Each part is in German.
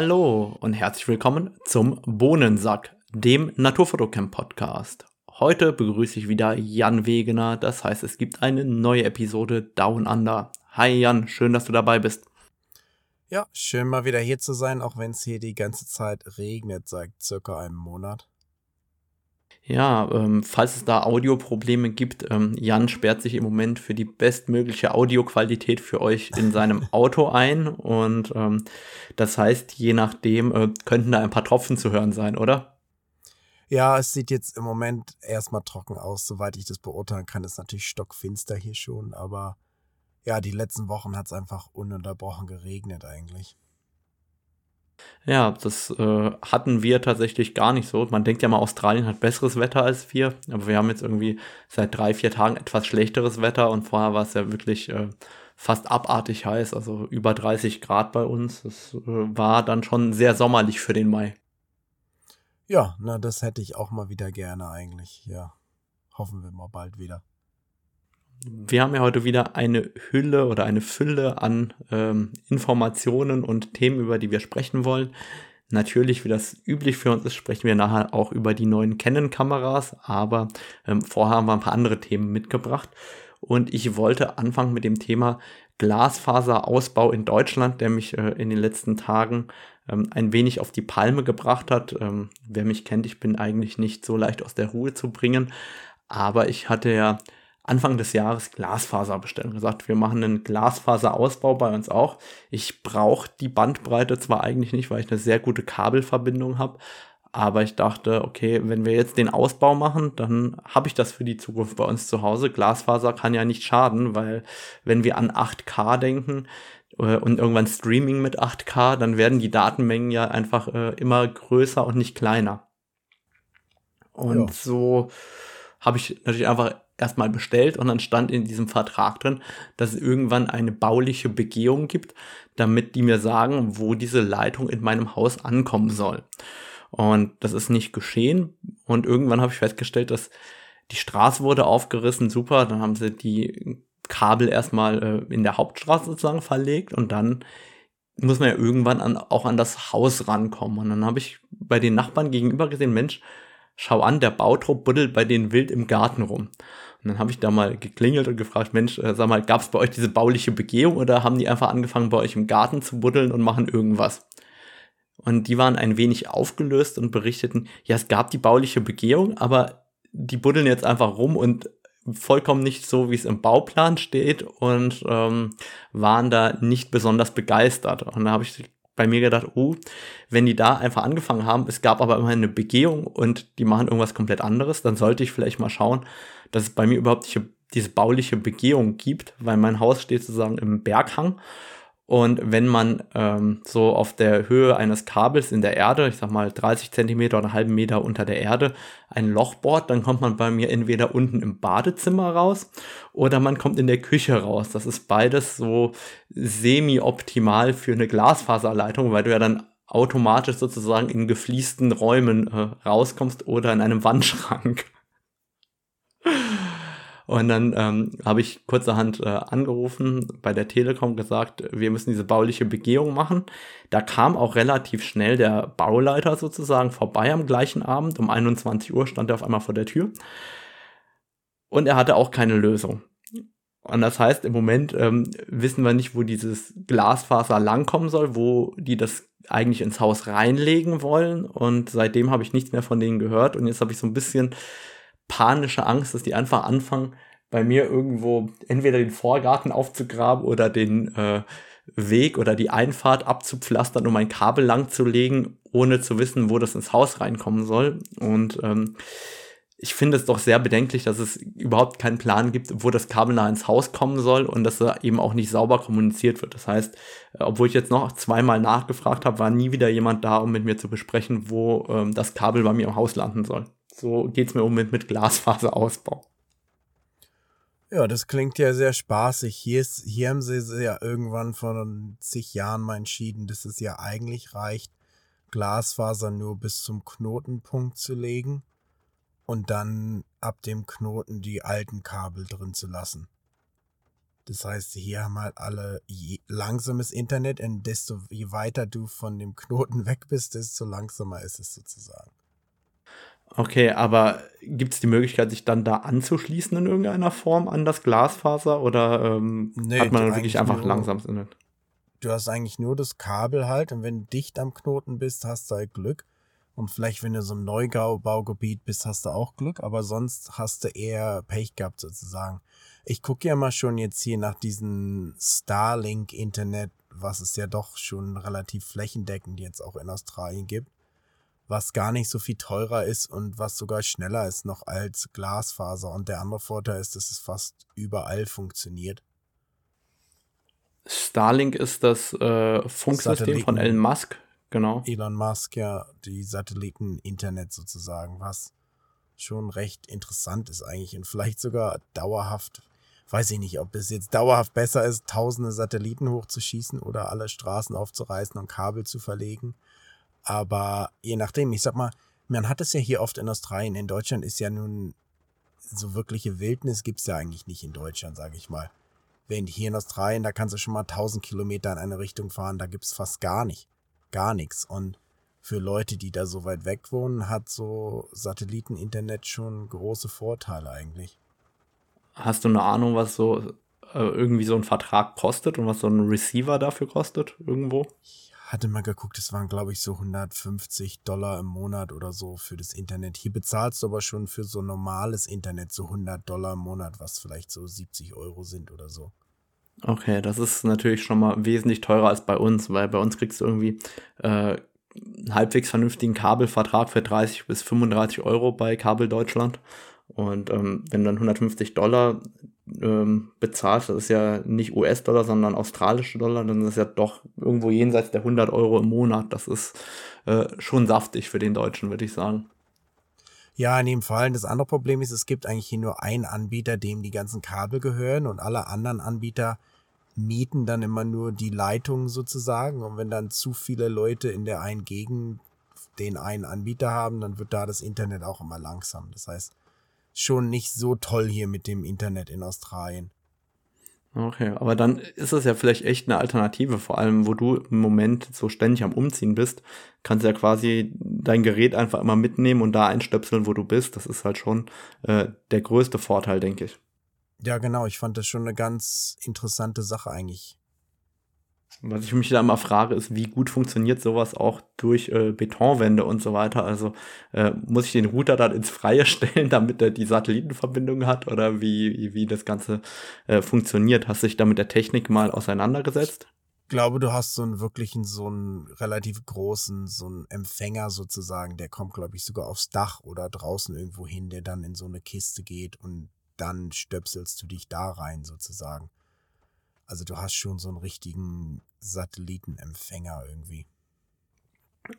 Hallo und herzlich willkommen zum Bohnensack, dem Naturfotocamp Podcast. Heute begrüße ich wieder Jan Wegener, das heißt, es gibt eine neue Episode Down Under. Hi Jan, schön, dass du dabei bist. Ja, schön mal wieder hier zu sein, auch wenn es hier die ganze Zeit regnet seit circa einem Monat. Ja, ähm, falls es da Audioprobleme gibt, ähm, Jan sperrt sich im Moment für die bestmögliche Audioqualität für euch in seinem Auto ein. Und ähm, das heißt, je nachdem äh, könnten da ein paar Tropfen zu hören sein, oder? Ja, es sieht jetzt im Moment erstmal trocken aus, soweit ich das beurteilen kann. Es ist natürlich stockfinster hier schon, aber ja, die letzten Wochen hat es einfach ununterbrochen geregnet eigentlich. Ja, das äh, hatten wir tatsächlich gar nicht so. Man denkt ja mal, Australien hat besseres Wetter als wir, aber wir haben jetzt irgendwie seit drei, vier Tagen etwas schlechteres Wetter und vorher war es ja wirklich äh, fast abartig heiß, also über 30 Grad bei uns. Das äh, war dann schon sehr sommerlich für den Mai. Ja, na, das hätte ich auch mal wieder gerne eigentlich. Ja, hoffen wir mal bald wieder. Wir haben ja heute wieder eine Hülle oder eine Fülle an ähm, Informationen und Themen, über die wir sprechen wollen. Natürlich, wie das üblich für uns ist, sprechen wir nachher auch über die neuen Canon-Kameras, aber ähm, vorher haben wir ein paar andere Themen mitgebracht. Und ich wollte anfangen mit dem Thema Glasfaserausbau in Deutschland, der mich äh, in den letzten Tagen ähm, ein wenig auf die Palme gebracht hat. Ähm, wer mich kennt, ich bin eigentlich nicht so leicht aus der Ruhe zu bringen, aber ich hatte ja Anfang des Jahres Glasfaser bestellt und gesagt, wir machen einen Glasfaserausbau bei uns auch. Ich brauche die Bandbreite zwar eigentlich nicht, weil ich eine sehr gute Kabelverbindung habe, aber ich dachte, okay, wenn wir jetzt den Ausbau machen, dann habe ich das für die Zukunft bei uns zu Hause. Glasfaser kann ja nicht schaden, weil wenn wir an 8K denken äh, und irgendwann Streaming mit 8K, dann werden die Datenmengen ja einfach äh, immer größer und nicht kleiner. Und ja. so habe ich natürlich einfach erstmal bestellt und dann stand in diesem Vertrag drin, dass es irgendwann eine bauliche Begehung gibt, damit die mir sagen, wo diese Leitung in meinem Haus ankommen soll. Und das ist nicht geschehen. Und irgendwann habe ich festgestellt, dass die Straße wurde aufgerissen, super. Dann haben sie die Kabel erstmal äh, in der Hauptstraße sozusagen verlegt und dann muss man ja irgendwann an, auch an das Haus rankommen. Und dann habe ich bei den Nachbarn gegenüber gesehen, Mensch, schau an, der Bautrupp buddelt bei denen wild im Garten rum. Und dann habe ich da mal geklingelt und gefragt, Mensch, äh, sag mal, gab es bei euch diese bauliche Begehung oder haben die einfach angefangen, bei euch im Garten zu buddeln und machen irgendwas? Und die waren ein wenig aufgelöst und berichteten, ja, es gab die bauliche Begehung, aber die buddeln jetzt einfach rum und vollkommen nicht so, wie es im Bauplan steht und ähm, waren da nicht besonders begeistert. Und da habe ich bei mir gedacht, oh, wenn die da einfach angefangen haben, es gab aber immer eine Begehung und die machen irgendwas komplett anderes, dann sollte ich vielleicht mal schauen, dass es bei mir überhaupt diese, diese bauliche Begehung gibt, weil mein Haus steht sozusagen im Berghang und wenn man ähm, so auf der Höhe eines Kabels in der Erde, ich sag mal 30 Zentimeter oder einen halben Meter unter der Erde, ein Loch bohrt, dann kommt man bei mir entweder unten im Badezimmer raus oder man kommt in der Küche raus. Das ist beides so semi-optimal für eine Glasfaserleitung, weil du ja dann automatisch sozusagen in gefliesten Räumen äh, rauskommst oder in einem Wandschrank. Und dann ähm, habe ich kurzerhand äh, angerufen, bei der Telekom gesagt, wir müssen diese bauliche Begehung machen. Da kam auch relativ schnell der Bauleiter sozusagen vorbei am gleichen Abend. Um 21 Uhr stand er auf einmal vor der Tür. Und er hatte auch keine Lösung. Und das heißt, im Moment ähm, wissen wir nicht, wo dieses Glasfaser langkommen soll, wo die das eigentlich ins Haus reinlegen wollen. Und seitdem habe ich nichts mehr von denen gehört. Und jetzt habe ich so ein bisschen panische Angst, dass die einfach anfangen, bei mir irgendwo entweder den Vorgarten aufzugraben oder den äh, Weg oder die Einfahrt abzupflastern, um ein Kabel lang zu legen, ohne zu wissen, wo das ins Haus reinkommen soll. Und ähm, ich finde es doch sehr bedenklich, dass es überhaupt keinen Plan gibt, wo das Kabel nach ins Haus kommen soll und dass da eben auch nicht sauber kommuniziert wird. Das heißt, äh, obwohl ich jetzt noch zweimal nachgefragt habe, war nie wieder jemand da, um mit mir zu besprechen, wo ähm, das Kabel bei mir im Haus landen soll. So geht's mir um mit, mit Glasfaserausbau. Ja, das klingt ja sehr spaßig. Hier, ist, hier haben sie ja irgendwann vor zig Jahren mal entschieden, dass es ja eigentlich reicht, Glasfaser nur bis zum Knotenpunkt zu legen und dann ab dem Knoten die alten Kabel drin zu lassen. Das heißt, hier haben halt alle langsames Internet und desto je weiter du von dem Knoten weg bist, desto langsamer ist es sozusagen. Okay, aber gibt es die Möglichkeit, sich dann da anzuschließen in irgendeiner Form an das Glasfaser oder ähm, nee, hat man dann wirklich einfach langsames Internet? Du hast eigentlich nur das Kabel halt und wenn du dicht am Knoten bist, hast du halt Glück. Und vielleicht, wenn du so im Neubaugebiet bist, hast du auch Glück, aber sonst hast du eher Pech gehabt sozusagen. Ich gucke ja mal schon jetzt hier nach diesem Starlink-Internet, was es ja doch schon relativ flächendeckend jetzt auch in Australien gibt, was gar nicht so viel teurer ist und was sogar schneller ist noch als Glasfaser. Und der andere Vorteil ist, dass es fast überall funktioniert. Starlink ist das äh, Funksystem von Elon Musk, Genau. Elon Musk ja die Satelliten-Internet sozusagen, was schon recht interessant ist eigentlich und vielleicht sogar dauerhaft, weiß ich nicht, ob es jetzt dauerhaft besser ist, tausende Satelliten hochzuschießen oder alle Straßen aufzureißen und Kabel zu verlegen. Aber je nachdem, ich sag mal, man hat es ja hier oft in Australien. In Deutschland ist ja nun so wirkliche Wildnis gibt's ja eigentlich nicht in Deutschland, sage ich mal. Während hier in Australien, da kannst du schon mal 1000 Kilometer in eine Richtung fahren, da gibt's fast gar nicht gar nichts. Und für Leute, die da so weit weg wohnen, hat so Satelliteninternet schon große Vorteile eigentlich. Hast du eine Ahnung, was so äh, irgendwie so ein Vertrag kostet und was so ein Receiver dafür kostet irgendwo? Ich hatte mal geguckt, es waren glaube ich so 150 Dollar im Monat oder so für das Internet. Hier bezahlst du aber schon für so normales Internet so 100 Dollar im Monat, was vielleicht so 70 Euro sind oder so. Okay, das ist natürlich schon mal wesentlich teurer als bei uns, weil bei uns kriegst du irgendwie äh, einen halbwegs vernünftigen Kabelvertrag für 30 bis 35 Euro bei Kabel Deutschland. Und ähm, wenn dann 150 Dollar ähm, bezahlst, das ist ja nicht US-Dollar, sondern australische Dollar, dann ist ja doch irgendwo jenseits der 100 Euro im Monat. Das ist äh, schon saftig für den Deutschen, würde ich sagen. Ja, in dem Fall. Das andere Problem ist, es gibt eigentlich hier nur einen Anbieter, dem die ganzen Kabel gehören und alle anderen Anbieter mieten dann immer nur die Leitungen sozusagen. Und wenn dann zu viele Leute in der einen Gegend den einen Anbieter haben, dann wird da das Internet auch immer langsam. Das heißt, schon nicht so toll hier mit dem Internet in Australien. Okay, aber dann ist es ja vielleicht echt eine Alternative, vor allem wo du im Moment so ständig am Umziehen bist, kannst ja quasi dein Gerät einfach immer mitnehmen und da einstöpseln, wo du bist. Das ist halt schon äh, der größte Vorteil, denke ich. Ja, genau, ich fand das schon eine ganz interessante Sache eigentlich. Was ich mich da immer frage, ist, wie gut funktioniert sowas auch durch äh, Betonwände und so weiter? Also äh, muss ich den Router dann ins Freie stellen, damit er die Satellitenverbindung hat oder wie, wie das Ganze äh, funktioniert? Hast du dich da mit der Technik mal auseinandergesetzt? Ich glaube, du hast so einen wirklichen, so einen relativ großen, so einen Empfänger sozusagen, der kommt, glaube ich, sogar aufs Dach oder draußen irgendwo hin, der dann in so eine Kiste geht und dann stöpselst du dich da rein sozusagen. Also du hast schon so einen richtigen Satellitenempfänger irgendwie.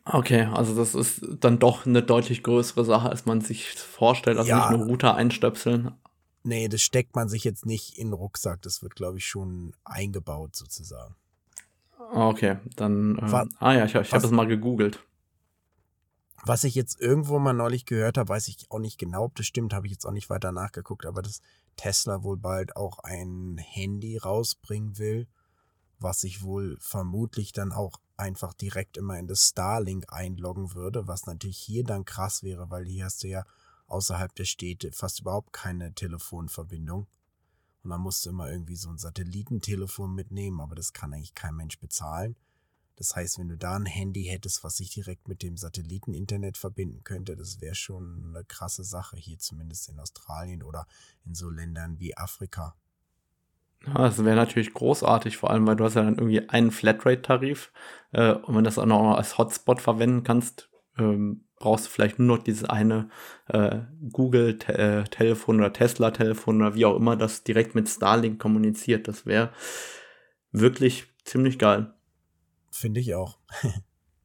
Okay, also das ist dann doch eine deutlich größere Sache, als man sich vorstellt. Also ja. nicht nur Router einstöpseln. Nee, das steckt man sich jetzt nicht in den Rucksack. Das wird, glaube ich, schon eingebaut sozusagen. Okay, dann. Ähm, ah ja, ich, ich habe das mal gegoogelt. Was ich jetzt irgendwo mal neulich gehört habe, weiß ich auch nicht genau, ob das stimmt, habe ich jetzt auch nicht weiter nachgeguckt, aber dass Tesla wohl bald auch ein Handy rausbringen will, was sich wohl vermutlich dann auch einfach direkt immer in das Starlink einloggen würde, was natürlich hier dann krass wäre, weil hier hast du ja außerhalb der Städte fast überhaupt keine Telefonverbindung. Und dann musst du immer irgendwie so ein Satellitentelefon mitnehmen, aber das kann eigentlich kein Mensch bezahlen. Das heißt, wenn du da ein Handy hättest, was sich direkt mit dem Satelliteninternet verbinden könnte, das wäre schon eine krasse Sache hier zumindest in Australien oder in so Ländern wie Afrika. Ja, das wäre natürlich großartig, vor allem, weil du hast ja dann irgendwie einen Flatrate-Tarif äh, und wenn du das auch noch als Hotspot verwenden kannst, ähm, brauchst du vielleicht nur noch dieses eine äh, Google-Telefon äh, oder Tesla-Telefon oder wie auch immer, das direkt mit Starlink kommuniziert. Das wäre wirklich ziemlich geil. Finde ich auch.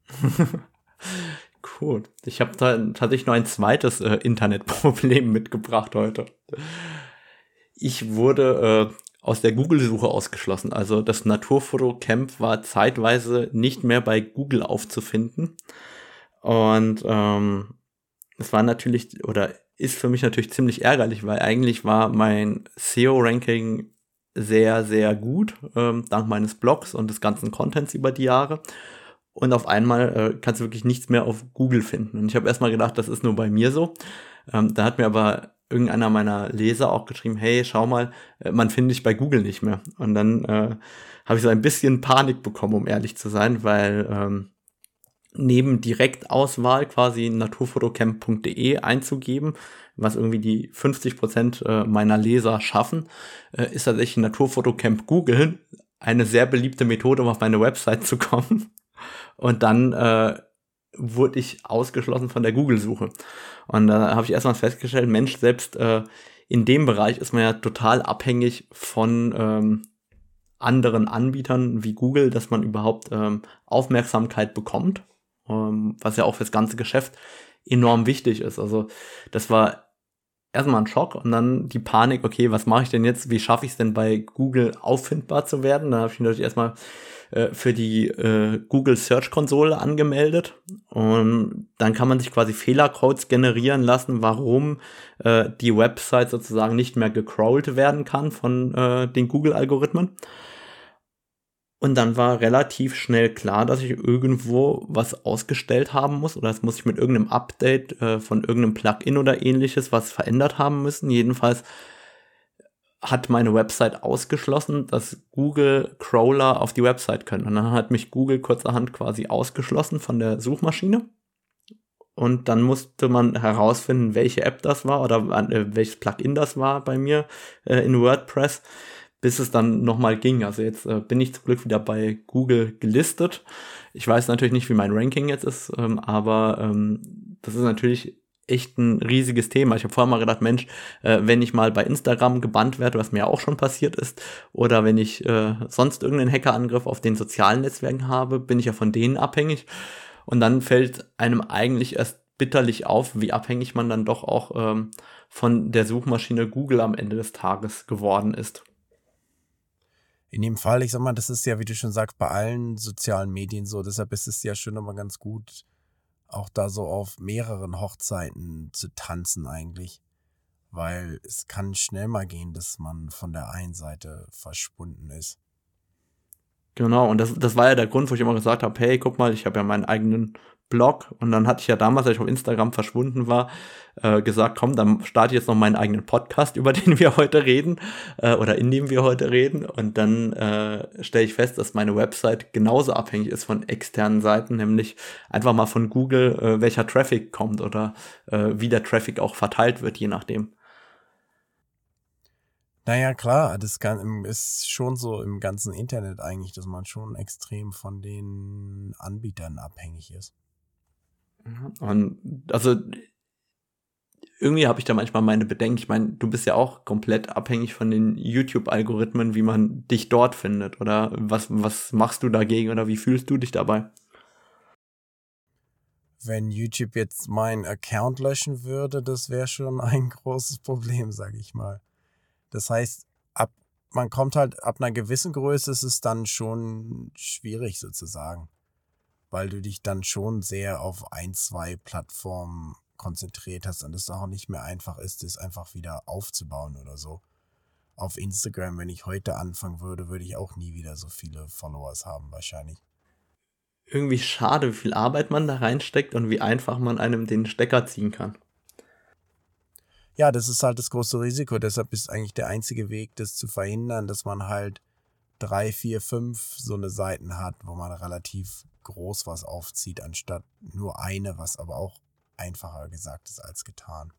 cool. Ich habe da tatsächlich noch ein zweites äh, Internetproblem mitgebracht heute. Ich wurde äh, aus der Google-Suche ausgeschlossen. Also das Naturfotocamp war zeitweise nicht mehr bei Google aufzufinden. Und ähm, es war natürlich oder ist für mich natürlich ziemlich ärgerlich, weil eigentlich war mein SEO-Ranking sehr, sehr gut, ähm, dank meines Blogs und des ganzen Contents über die Jahre. Und auf einmal äh, kannst du wirklich nichts mehr auf Google finden. Und ich habe erstmal gedacht, das ist nur bei mir so. Ähm, da hat mir aber irgendeiner meiner Leser auch geschrieben, hey, schau mal, äh, man findet dich bei Google nicht mehr. Und dann äh, habe ich so ein bisschen Panik bekommen, um ehrlich zu sein, weil ähm, neben Direktauswahl quasi naturfotocamp.de einzugeben, was irgendwie die 50 Prozent äh, meiner Leser schaffen, äh, ist tatsächlich Naturfotocamp googeln eine sehr beliebte Methode, um auf meine Website zu kommen. Und dann äh, wurde ich ausgeschlossen von der Google-Suche. Und da habe ich erstmal festgestellt, Mensch, selbst äh, in dem Bereich ist man ja total abhängig von ähm, anderen Anbietern wie Google, dass man überhaupt ähm, Aufmerksamkeit bekommt, ähm, was ja auch fürs ganze Geschäft enorm wichtig ist. Also das war erstmal ein Schock und dann die Panik, okay, was mache ich denn jetzt? Wie schaffe ich es denn bei Google auffindbar zu werden? Dann habe ich natürlich erstmal äh, für die äh, Google Search Konsole angemeldet und dann kann man sich quasi Fehlercodes generieren lassen, warum äh, die Website sozusagen nicht mehr gecrawlt werden kann von äh, den Google Algorithmen. Und dann war relativ schnell klar, dass ich irgendwo was ausgestellt haben muss oder das muss ich mit irgendeinem Update äh, von irgendeinem Plugin oder ähnliches was verändert haben müssen. Jedenfalls hat meine Website ausgeschlossen, dass Google Crawler auf die Website können. Und dann hat mich Google kurzerhand quasi ausgeschlossen von der Suchmaschine. Und dann musste man herausfinden, welche App das war oder äh, welches Plugin das war bei mir äh, in WordPress, bis es dann nochmal ging. Also jetzt äh, bin ich zum Glück wieder bei Google gelistet. Ich weiß natürlich nicht, wie mein Ranking jetzt ist, ähm, aber ähm, das ist natürlich echt ein riesiges Thema. Ich habe vorher mal gedacht, Mensch, äh, wenn ich mal bei Instagram gebannt werde, was mir auch schon passiert ist, oder wenn ich äh, sonst irgendeinen Hackerangriff auf den sozialen Netzwerken habe, bin ich ja von denen abhängig. Und dann fällt einem eigentlich erst bitterlich auf, wie abhängig man dann doch auch ähm, von der Suchmaschine Google am Ende des Tages geworden ist. In dem Fall, ich sag mal, das ist ja, wie du schon sagst, bei allen sozialen Medien so. Deshalb ist es ja schon immer ganz gut, auch da so auf mehreren Hochzeiten zu tanzen eigentlich. Weil es kann schnell mal gehen, dass man von der einen Seite verschwunden ist. Genau, und das, das war ja der Grund, wo ich immer gesagt habe, hey, guck mal, ich habe ja meinen eigenen Blog und dann hatte ich ja damals, als ich auf Instagram verschwunden war, äh, gesagt, komm, dann starte ich jetzt noch meinen eigenen Podcast, über den wir heute reden äh, oder in dem wir heute reden und dann äh, stelle ich fest, dass meine Website genauso abhängig ist von externen Seiten, nämlich einfach mal von Google, äh, welcher Traffic kommt oder äh, wie der Traffic auch verteilt wird, je nachdem. Naja, klar, das kann, ist schon so im ganzen Internet eigentlich, dass man schon extrem von den Anbietern abhängig ist. Und also irgendwie habe ich da manchmal meine Bedenken. Ich meine, du bist ja auch komplett abhängig von den YouTube-Algorithmen, wie man dich dort findet. Oder was, was machst du dagegen oder wie fühlst du dich dabei? Wenn YouTube jetzt meinen Account löschen würde, das wäre schon ein großes Problem, sage ich mal. Das heißt, ab, man kommt halt ab einer gewissen Größe, ist es dann schon schwierig sozusagen weil du dich dann schon sehr auf ein, zwei Plattformen konzentriert hast und es auch nicht mehr einfach ist, es einfach wieder aufzubauen oder so. Auf Instagram, wenn ich heute anfangen würde, würde ich auch nie wieder so viele Followers haben, wahrscheinlich. Irgendwie schade, wie viel Arbeit man da reinsteckt und wie einfach man einem den Stecker ziehen kann. Ja, das ist halt das große Risiko. Deshalb ist eigentlich der einzige Weg, das zu verhindern, dass man halt drei, vier, fünf so eine Seiten hat, wo man relativ groß was aufzieht, anstatt nur eine, was aber auch einfacher gesagt ist als getan.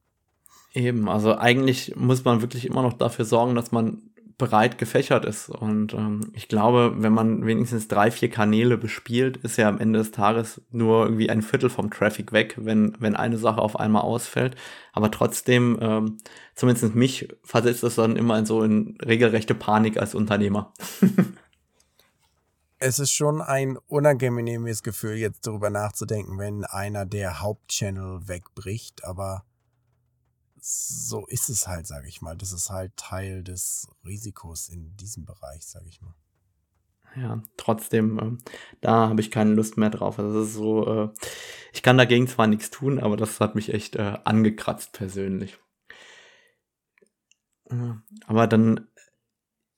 Eben, also eigentlich muss man wirklich immer noch dafür sorgen, dass man breit gefächert ist. Und ähm, ich glaube, wenn man wenigstens drei, vier Kanäle bespielt, ist ja am Ende des Tages nur irgendwie ein Viertel vom Traffic weg, wenn, wenn eine Sache auf einmal ausfällt. Aber trotzdem, ähm, zumindest mich versetzt es dann immer in so in regelrechte Panik als Unternehmer. es ist schon ein unangenehmes Gefühl, jetzt darüber nachzudenken, wenn einer der Hauptchannel wegbricht, aber so ist es halt, sage ich mal. Das ist halt Teil des Risikos in diesem Bereich, sage ich mal. Ja, trotzdem, äh, da habe ich keine Lust mehr drauf. Also das ist so, äh, ich kann dagegen zwar nichts tun, aber das hat mich echt äh, angekratzt persönlich. aber dann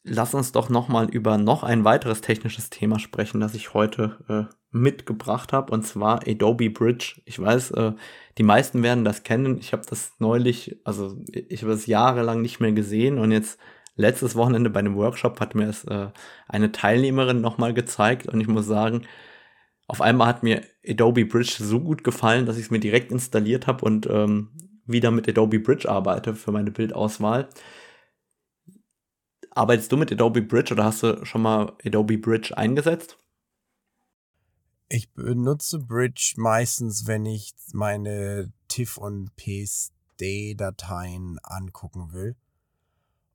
lass uns doch noch mal über noch ein weiteres technisches Thema sprechen, das ich heute äh, mitgebracht habe, und zwar Adobe Bridge. Ich weiß, äh, die meisten werden das kennen. Ich habe das neulich, also ich habe es jahrelang nicht mehr gesehen und jetzt letztes Wochenende bei einem Workshop hat mir es äh, eine Teilnehmerin noch mal gezeigt und ich muss sagen, auf einmal hat mir Adobe Bridge so gut gefallen, dass ich es mir direkt installiert habe und ähm, wieder mit Adobe Bridge arbeite für meine Bildauswahl. Arbeitest du mit Adobe Bridge oder hast du schon mal Adobe Bridge eingesetzt? Ich benutze Bridge meistens, wenn ich meine TIFF und PSD-Dateien angucken will.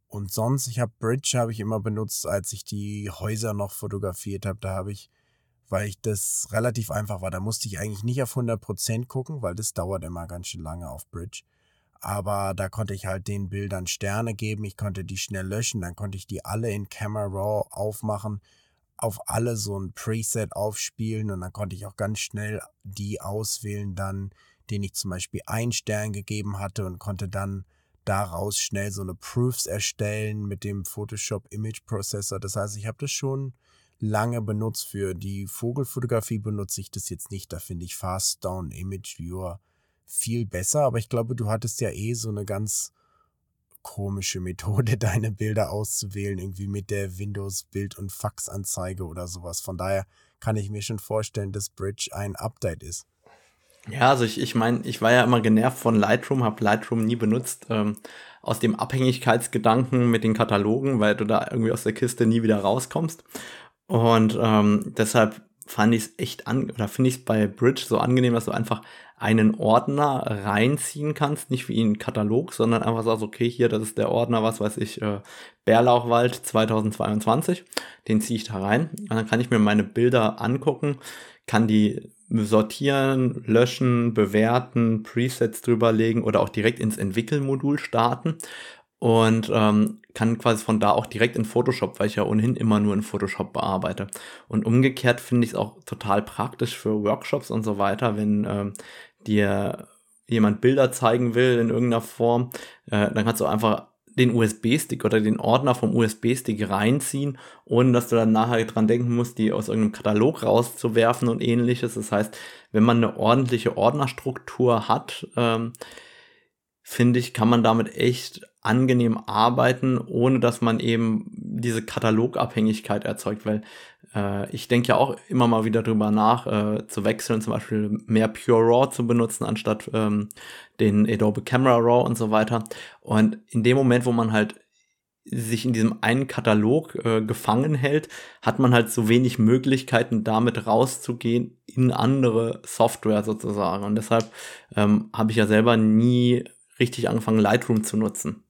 Und sonst, ich habe Bridge habe ich immer benutzt, als ich die Häuser noch fotografiert habe. Da habe ich, weil ich das relativ einfach war, da musste ich eigentlich nicht auf 100% gucken, weil das dauert immer ganz schön lange auf Bridge aber da konnte ich halt den Bildern Sterne geben, ich konnte die schnell löschen, dann konnte ich die alle in Camera Raw aufmachen, auf alle so ein Preset aufspielen und dann konnte ich auch ganz schnell die auswählen, dann, den ich zum Beispiel einen Stern gegeben hatte und konnte dann daraus schnell so eine Proofs erstellen mit dem Photoshop Image Processor. Das heißt, ich habe das schon lange benutzt. Für die Vogelfotografie benutze ich das jetzt nicht. Da finde ich Fast Down Image Viewer viel besser, aber ich glaube, du hattest ja eh so eine ganz komische Methode, deine Bilder auszuwählen, irgendwie mit der Windows Bild- und Faxanzeige oder sowas. Von daher kann ich mir schon vorstellen, dass Bridge ein Update ist. Ja, also ich, ich meine, ich war ja immer genervt von Lightroom, habe Lightroom nie benutzt, ähm, aus dem Abhängigkeitsgedanken mit den Katalogen, weil du da irgendwie aus der Kiste nie wieder rauskommst. Und ähm, deshalb fand ich es echt an, oder finde ich es bei Bridge so angenehm, dass du einfach einen Ordner reinziehen kannst, nicht wie ein Katalog, sondern einfach sagst, okay, hier, das ist der Ordner, was weiß ich, äh, Bärlauchwald 2022, den ziehe ich da rein. Und dann kann ich mir meine Bilder angucken, kann die sortieren, löschen, bewerten, Presets drüberlegen oder auch direkt ins Entwickelmodul starten und ähm, kann quasi von da auch direkt in Photoshop, weil ich ja ohnehin immer nur in Photoshop bearbeite. Und umgekehrt finde ich es auch total praktisch für Workshops und so weiter, wenn ähm, dir jemand Bilder zeigen will in irgendeiner Form, äh, dann kannst du einfach den USB-Stick oder den Ordner vom USB-Stick reinziehen, ohne dass du dann nachher dran denken musst, die aus irgendeinem Katalog rauszuwerfen und ähnliches. Das heißt, wenn man eine ordentliche Ordnerstruktur hat, ähm, finde ich, kann man damit echt angenehm arbeiten, ohne dass man eben diese Katalogabhängigkeit erzeugt, weil äh, ich denke ja auch immer mal wieder drüber nach, äh, zu wechseln, zum Beispiel mehr Pure RAW zu benutzen, anstatt ähm, den Adobe Camera RAW und so weiter. Und in dem Moment, wo man halt sich in diesem einen Katalog äh, gefangen hält, hat man halt so wenig Möglichkeiten, damit rauszugehen in andere Software sozusagen. Und deshalb ähm, habe ich ja selber nie richtig angefangen, Lightroom zu nutzen.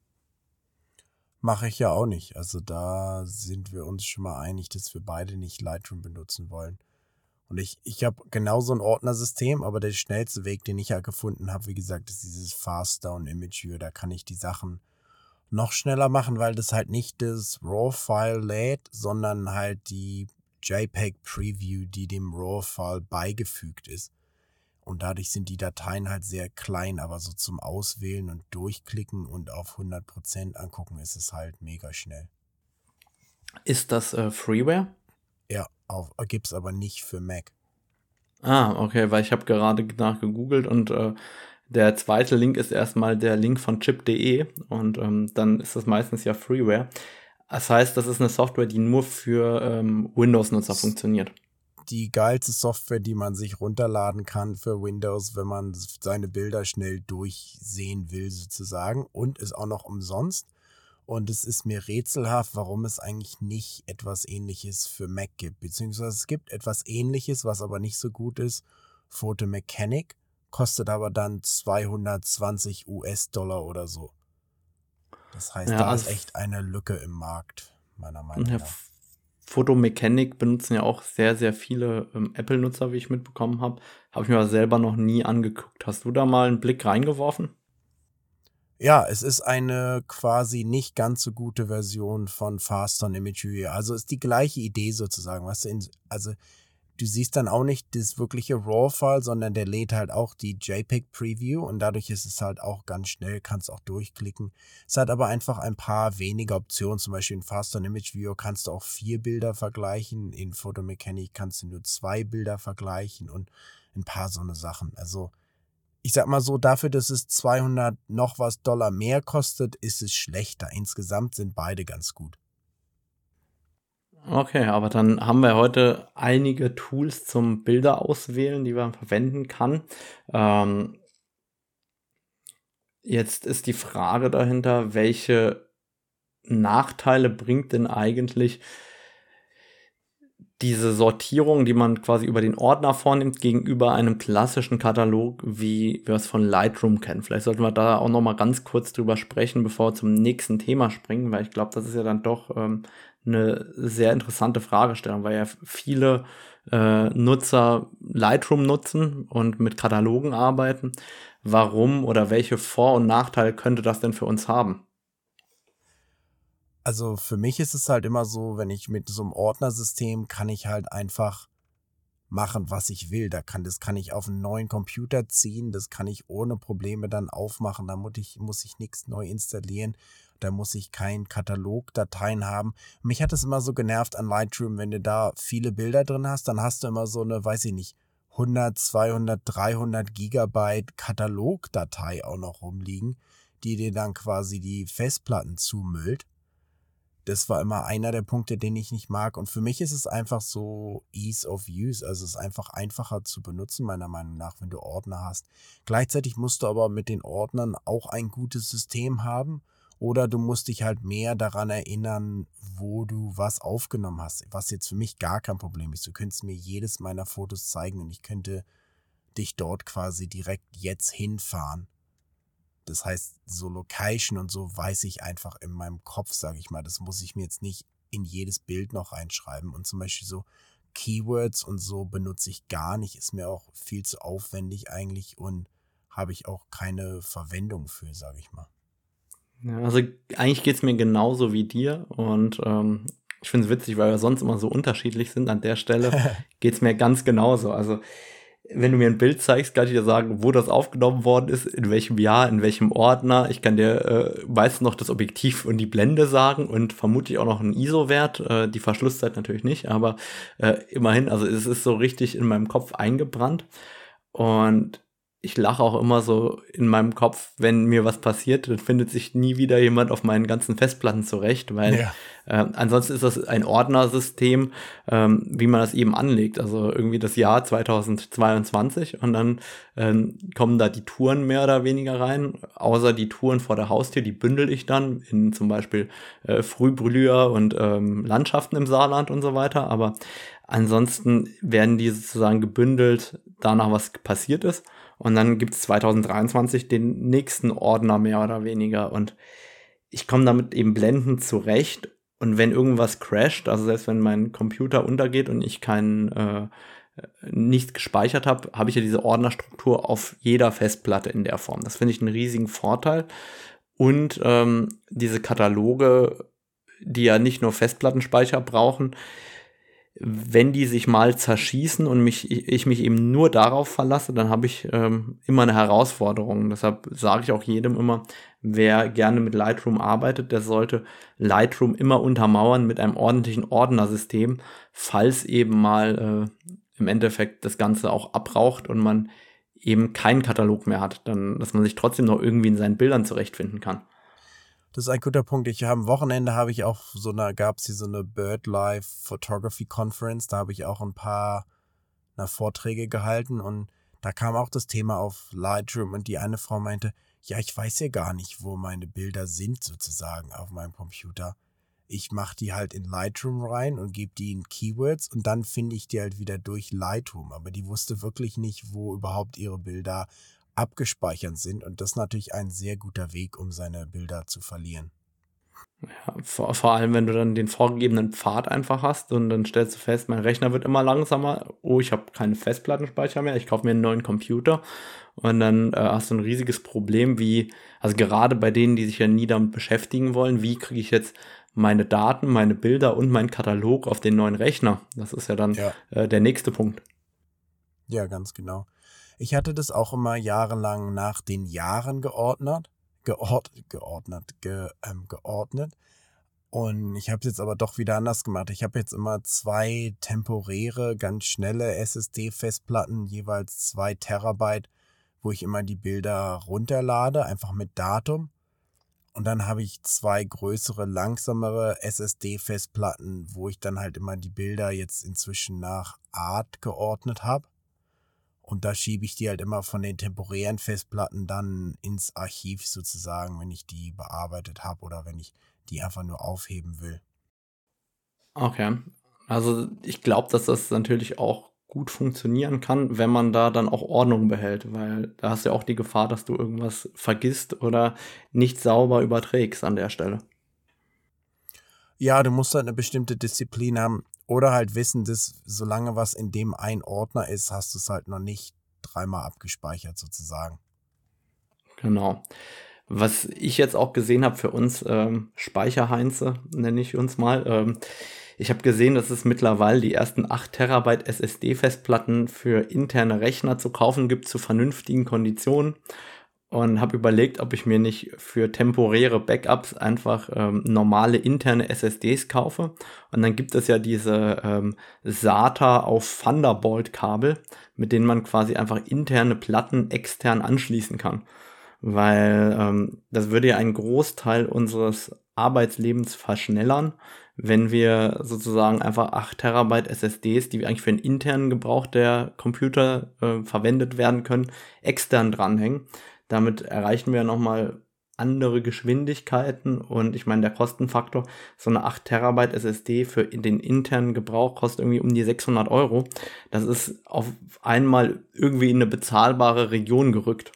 Mache ich ja auch nicht. Also da sind wir uns schon mal einig, dass wir beide nicht Lightroom benutzen wollen. Und ich, ich habe genauso ein Ordnersystem, aber der schnellste Weg, den ich ja gefunden habe, wie gesagt, ist dieses Fast Down Image View. Da kann ich die Sachen noch schneller machen, weil das halt nicht das RAW-File lädt, sondern halt die JPEG Preview, die dem RAW-File beigefügt ist. Und dadurch sind die Dateien halt sehr klein, aber so zum Auswählen und Durchklicken und auf 100% angucken ist es halt mega schnell. Ist das äh, Freeware? Ja, gibt es aber nicht für Mac. Ah, okay, weil ich habe gerade nachgegoogelt und äh, der zweite Link ist erstmal der Link von chip.de und ähm, dann ist das meistens ja Freeware. Das heißt, das ist eine Software, die nur für ähm, Windows-Nutzer funktioniert die geilste Software, die man sich runterladen kann für Windows, wenn man seine Bilder schnell durchsehen will, sozusagen. Und ist auch noch umsonst. Und es ist mir rätselhaft, warum es eigentlich nicht etwas ähnliches für Mac gibt. Beziehungsweise es gibt etwas ähnliches, was aber nicht so gut ist. Photo Mechanic kostet aber dann 220 US-Dollar oder so. Das heißt, ja, da ist also echt eine Lücke im Markt, meiner Meinung nach. Photomechanik benutzen ja auch sehr, sehr viele ähm, Apple-Nutzer, wie ich mitbekommen habe. Habe ich mir aber selber noch nie angeguckt. Hast du da mal einen Blick reingeworfen? Ja, es ist eine quasi nicht ganz so gute Version von Fast on Imagery. Also ist die gleiche Idee sozusagen. Weißt du, also du siehst dann auch nicht das wirkliche RAW-File, sondern der lädt halt auch die JPEG-Preview und dadurch ist es halt auch ganz schnell, kannst auch durchklicken. Es hat aber einfach ein paar wenige Optionen, zum Beispiel in Fast on Image View kannst du auch vier Bilder vergleichen, in Photomechanic kannst du nur zwei Bilder vergleichen und ein paar so eine Sachen. Also ich sag mal so, dafür, dass es 200 noch was Dollar mehr kostet, ist es schlechter. Insgesamt sind beide ganz gut. Okay, aber dann haben wir heute einige Tools zum Bilder auswählen, die man verwenden kann. Ähm, jetzt ist die Frage dahinter, welche Nachteile bringt denn eigentlich diese Sortierung, die man quasi über den Ordner vornimmt, gegenüber einem klassischen Katalog, wie wir es von Lightroom kennen. Vielleicht sollten wir da auch noch mal ganz kurz drüber sprechen, bevor wir zum nächsten Thema springen, weil ich glaube, das ist ja dann doch ähm, eine sehr interessante Fragestellung, weil ja viele äh, Nutzer Lightroom nutzen und mit Katalogen arbeiten. Warum oder welche Vor- und Nachteile könnte das denn für uns haben? Also für mich ist es halt immer so, wenn ich mit so einem Ordnersystem kann ich halt einfach machen, was ich will. Da kann, das kann ich auf einen neuen Computer ziehen, das kann ich ohne Probleme dann aufmachen. Da muss ich, muss ich nichts neu installieren. Da muss ich kein Katalogdateien haben. Mich hat es immer so genervt an Lightroom, wenn du da viele Bilder drin hast, dann hast du immer so eine, weiß ich nicht, 100, 200, 300 Gigabyte Katalogdatei auch noch rumliegen, die dir dann quasi die Festplatten zumüllt das war immer einer der Punkte, den ich nicht mag. Und für mich ist es einfach so Ease of Use. Also es ist einfach einfacher zu benutzen, meiner Meinung nach, wenn du Ordner hast. Gleichzeitig musst du aber mit den Ordnern auch ein gutes System haben. Oder du musst dich halt mehr daran erinnern, wo du was aufgenommen hast. Was jetzt für mich gar kein Problem ist. Du könntest mir jedes meiner Fotos zeigen und ich könnte dich dort quasi direkt jetzt hinfahren das heißt, so Location und so weiß ich einfach in meinem Kopf, sage ich mal. Das muss ich mir jetzt nicht in jedes Bild noch reinschreiben. Und zum Beispiel so Keywords und so benutze ich gar nicht. Ist mir auch viel zu aufwendig eigentlich und habe ich auch keine Verwendung für, sage ich mal. Ja, also eigentlich geht es mir genauso wie dir und ähm, ich finde es witzig, weil wir sonst immer so unterschiedlich sind. An der Stelle geht es mir ganz genauso. Also wenn du mir ein Bild zeigst, kann ich dir sagen, wo das aufgenommen worden ist, in welchem Jahr, in welchem Ordner. Ich kann dir äh, meistens noch das Objektiv und die Blende sagen und vermutlich auch noch einen ISO-Wert. Äh, die Verschlusszeit natürlich nicht, aber äh, immerhin, also es ist so richtig in meinem Kopf eingebrannt. Und ich lache auch immer so in meinem Kopf, wenn mir was passiert, dann findet sich nie wieder jemand auf meinen ganzen Festplatten zurecht, weil ja. äh, ansonsten ist das ein Ordnersystem, ähm, wie man das eben anlegt. Also irgendwie das Jahr 2022 und dann ähm, kommen da die Touren mehr oder weniger rein, außer die Touren vor der Haustür, die bündel ich dann in zum Beispiel äh, Frühbrüher und ähm, Landschaften im Saarland und so weiter. Aber ansonsten werden die sozusagen gebündelt danach, was passiert ist. Und dann gibt es 2023 den nächsten Ordner mehr oder weniger. Und ich komme damit eben blendend zurecht. Und wenn irgendwas crasht, also selbst wenn mein Computer untergeht und ich keinen äh, nichts gespeichert habe, habe ich ja diese Ordnerstruktur auf jeder Festplatte in der Form. Das finde ich einen riesigen Vorteil. Und ähm, diese Kataloge, die ja nicht nur Festplattenspeicher brauchen, wenn die sich mal zerschießen und mich, ich mich eben nur darauf verlasse, dann habe ich ähm, immer eine Herausforderung. Deshalb sage ich auch jedem immer, wer gerne mit Lightroom arbeitet, der sollte Lightroom immer untermauern mit einem ordentlichen Ordnersystem, falls eben mal äh, im Endeffekt das Ganze auch abraucht und man eben keinen Katalog mehr hat, dann, dass man sich trotzdem noch irgendwie in seinen Bildern zurechtfinden kann. Das ist ein guter Punkt. Ich am Wochenende habe ich auch so eine, gab es hier so eine BirdLife Photography Conference. Da habe ich auch ein paar na, Vorträge gehalten und da kam auch das Thema auf Lightroom und die eine Frau meinte, ja, ich weiß ja gar nicht, wo meine Bilder sind sozusagen auf meinem Computer. Ich mache die halt in Lightroom rein und gebe die in Keywords und dann finde ich die halt wieder durch Lightroom. Aber die wusste wirklich nicht, wo überhaupt ihre Bilder abgespeichert sind. Und das ist natürlich ein sehr guter Weg, um seine Bilder zu verlieren. Ja, vor, vor, allem, wenn du dann den vorgegebenen Pfad einfach hast und dann stellst du fest, mein Rechner wird immer langsamer. Oh, ich habe keinen Festplattenspeicher mehr. Ich kaufe mir einen neuen Computer. Und dann äh, hast du ein riesiges Problem, wie, also gerade bei denen, die sich ja nie damit beschäftigen wollen, wie kriege ich jetzt meine Daten, meine Bilder und meinen Katalog auf den neuen Rechner. Das ist ja dann ja. Äh, der nächste Punkt. Ja, ganz genau. Ich hatte das auch immer jahrelang nach den Jahren geordnet, geord, geordnet, ge, ähm, geordnet. Und ich habe es jetzt aber doch wieder anders gemacht. Ich habe jetzt immer zwei temporäre, ganz schnelle SSD-Festplatten, jeweils zwei Terabyte, wo ich immer die Bilder runterlade, einfach mit Datum. Und dann habe ich zwei größere, langsamere SSD-Festplatten, wo ich dann halt immer die Bilder jetzt inzwischen nach Art geordnet habe. Und da schiebe ich die halt immer von den temporären Festplatten dann ins Archiv sozusagen, wenn ich die bearbeitet habe oder wenn ich die einfach nur aufheben will. Okay. Also ich glaube, dass das natürlich auch gut funktionieren kann, wenn man da dann auch Ordnung behält, weil da hast du ja auch die Gefahr, dass du irgendwas vergisst oder nicht sauber überträgst an der Stelle. Ja, du musst halt eine bestimmte Disziplin haben oder halt wissen, dass solange was in dem ein Ordner ist, hast du es halt noch nicht dreimal abgespeichert sozusagen. Genau. Was ich jetzt auch gesehen habe für uns ähm, Speicherheinze, nenne ich uns mal, ähm, ich habe gesehen, dass es mittlerweile die ersten 8 Terabyte SSD-Festplatten für interne Rechner zu kaufen gibt zu vernünftigen Konditionen und habe überlegt, ob ich mir nicht für temporäre Backups einfach ähm, normale interne SSDs kaufe. Und dann gibt es ja diese ähm, SATA auf Thunderbolt-Kabel, mit denen man quasi einfach interne Platten extern anschließen kann. Weil ähm, das würde ja einen Großteil unseres Arbeitslebens verschnellern wenn wir sozusagen einfach 8 Terabyte SSDs, die eigentlich für den internen Gebrauch der Computer äh, verwendet werden können, extern dranhängen. Damit erreichen wir nochmal andere Geschwindigkeiten und ich meine, der Kostenfaktor, so eine 8 Terabyte SSD für den internen Gebrauch kostet irgendwie um die 600 Euro. Das ist auf einmal irgendwie in eine bezahlbare Region gerückt.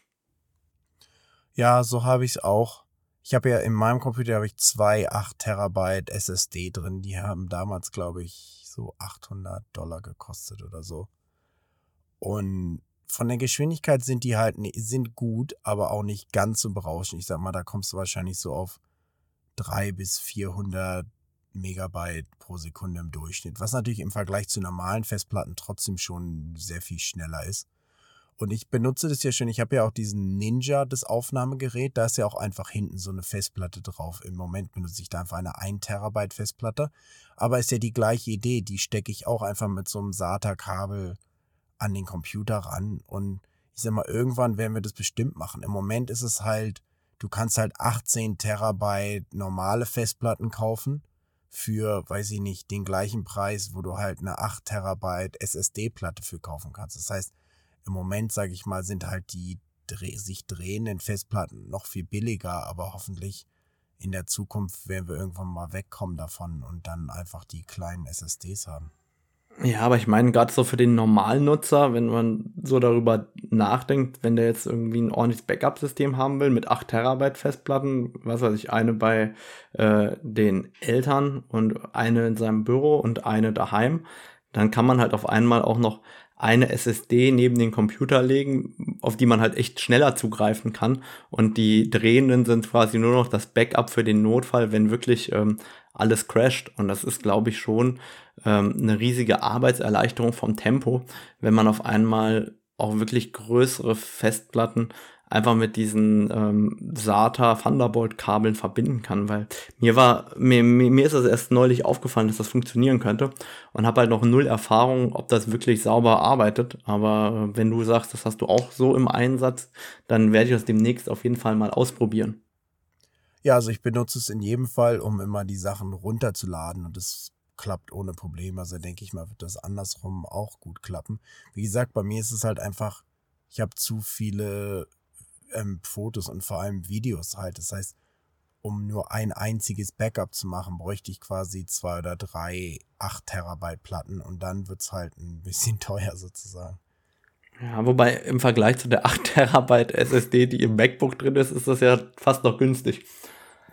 Ja, so habe ich es auch. Ich habe ja in meinem Computer habe ich zwei 8 Terabyte SSD drin. Die haben damals, glaube ich, so 800 Dollar gekostet oder so. Und von der Geschwindigkeit sind die halt sind gut, aber auch nicht ganz so berauschend. Ich sag mal, da kommst du wahrscheinlich so auf 3 bis 400 Megabyte pro Sekunde im Durchschnitt, was natürlich im Vergleich zu normalen Festplatten trotzdem schon sehr viel schneller ist. Und ich benutze das ja schon. Ich habe ja auch diesen Ninja, das Aufnahmegerät. Da ist ja auch einfach hinten so eine Festplatte drauf. Im Moment benutze ich da einfach eine 1 Terabyte Festplatte. Aber ist ja die gleiche Idee. Die stecke ich auch einfach mit so einem SATA-Kabel an den Computer ran. Und ich sag mal, irgendwann werden wir das bestimmt machen. Im Moment ist es halt, du kannst halt 18 Terabyte normale Festplatten kaufen für, weiß ich nicht, den gleichen Preis, wo du halt eine 8 Terabyte SSD-Platte für kaufen kannst. Das heißt, im Moment, sage ich mal, sind halt die dreh sich drehenden Festplatten noch viel billiger, aber hoffentlich in der Zukunft werden wir irgendwann mal wegkommen davon und dann einfach die kleinen SSDs haben. Ja, aber ich meine, gerade so für den normalen Nutzer, wenn man so darüber nachdenkt, wenn der jetzt irgendwie ein ordentliches Backup-System haben will mit 8 Terabyte Festplatten, was weiß ich, eine bei äh, den Eltern und eine in seinem Büro und eine daheim, dann kann man halt auf einmal auch noch eine SSD neben den Computer legen, auf die man halt echt schneller zugreifen kann. Und die drehenden sind quasi nur noch das Backup für den Notfall, wenn wirklich ähm, alles crasht. Und das ist, glaube ich, schon ähm, eine riesige Arbeitserleichterung vom Tempo, wenn man auf einmal auch wirklich größere Festplatten einfach mit diesen ähm, SATA Thunderbolt Kabeln verbinden kann, weil mir war mir, mir, ist das erst neulich aufgefallen, dass das funktionieren könnte und habe halt noch null Erfahrung, ob das wirklich sauber arbeitet, aber äh, wenn du sagst, das hast du auch so im Einsatz, dann werde ich das demnächst auf jeden Fall mal ausprobieren. Ja, also ich benutze es in jedem Fall, um immer die Sachen runterzuladen und das klappt ohne Probleme. Also denke ich mal, wird das andersrum auch gut klappen. Wie gesagt, bei mir ist es halt einfach, ich habe zu viele ähm, Fotos und vor allem Videos halt. Das heißt, um nur ein einziges Backup zu machen, bräuchte ich quasi zwei oder drei 8 Terabyte Platten und dann wird es halt ein bisschen teuer sozusagen. Ja, wobei im Vergleich zu der 8 Terabyte SSD, die im MacBook drin ist, ist das ja fast noch günstig.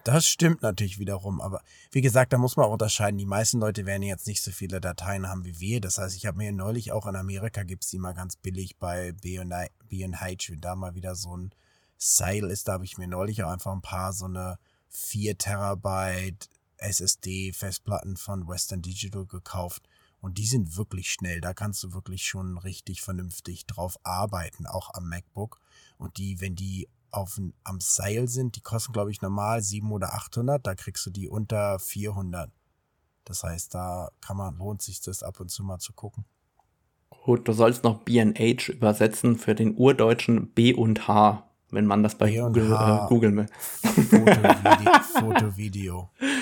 Das stimmt natürlich wiederum, aber wie gesagt, da muss man auch unterscheiden. Die meisten Leute werden jetzt nicht so viele Dateien haben wie wir. Das heißt, ich habe mir neulich auch in Amerika gibt es die mal ganz billig bei B&H, wenn da mal wieder so ein Sale ist, da habe ich mir neulich auch einfach ein paar so eine 4 Terabyte SSD-Festplatten von Western Digital gekauft und die sind wirklich schnell. Da kannst du wirklich schon richtig vernünftig drauf arbeiten, auch am MacBook. Und die, wenn die auf, am Sale sind, die kosten, glaube ich, normal 700 oder 800. Da kriegst du die unter 400. Das heißt, da kann man, lohnt sich das ab und zu mal zu gucken. Gut, du sollst noch B&H übersetzen für den urdeutschen B und H, wenn man das bei Google, äh, googeln will. Foto, Foto, Video.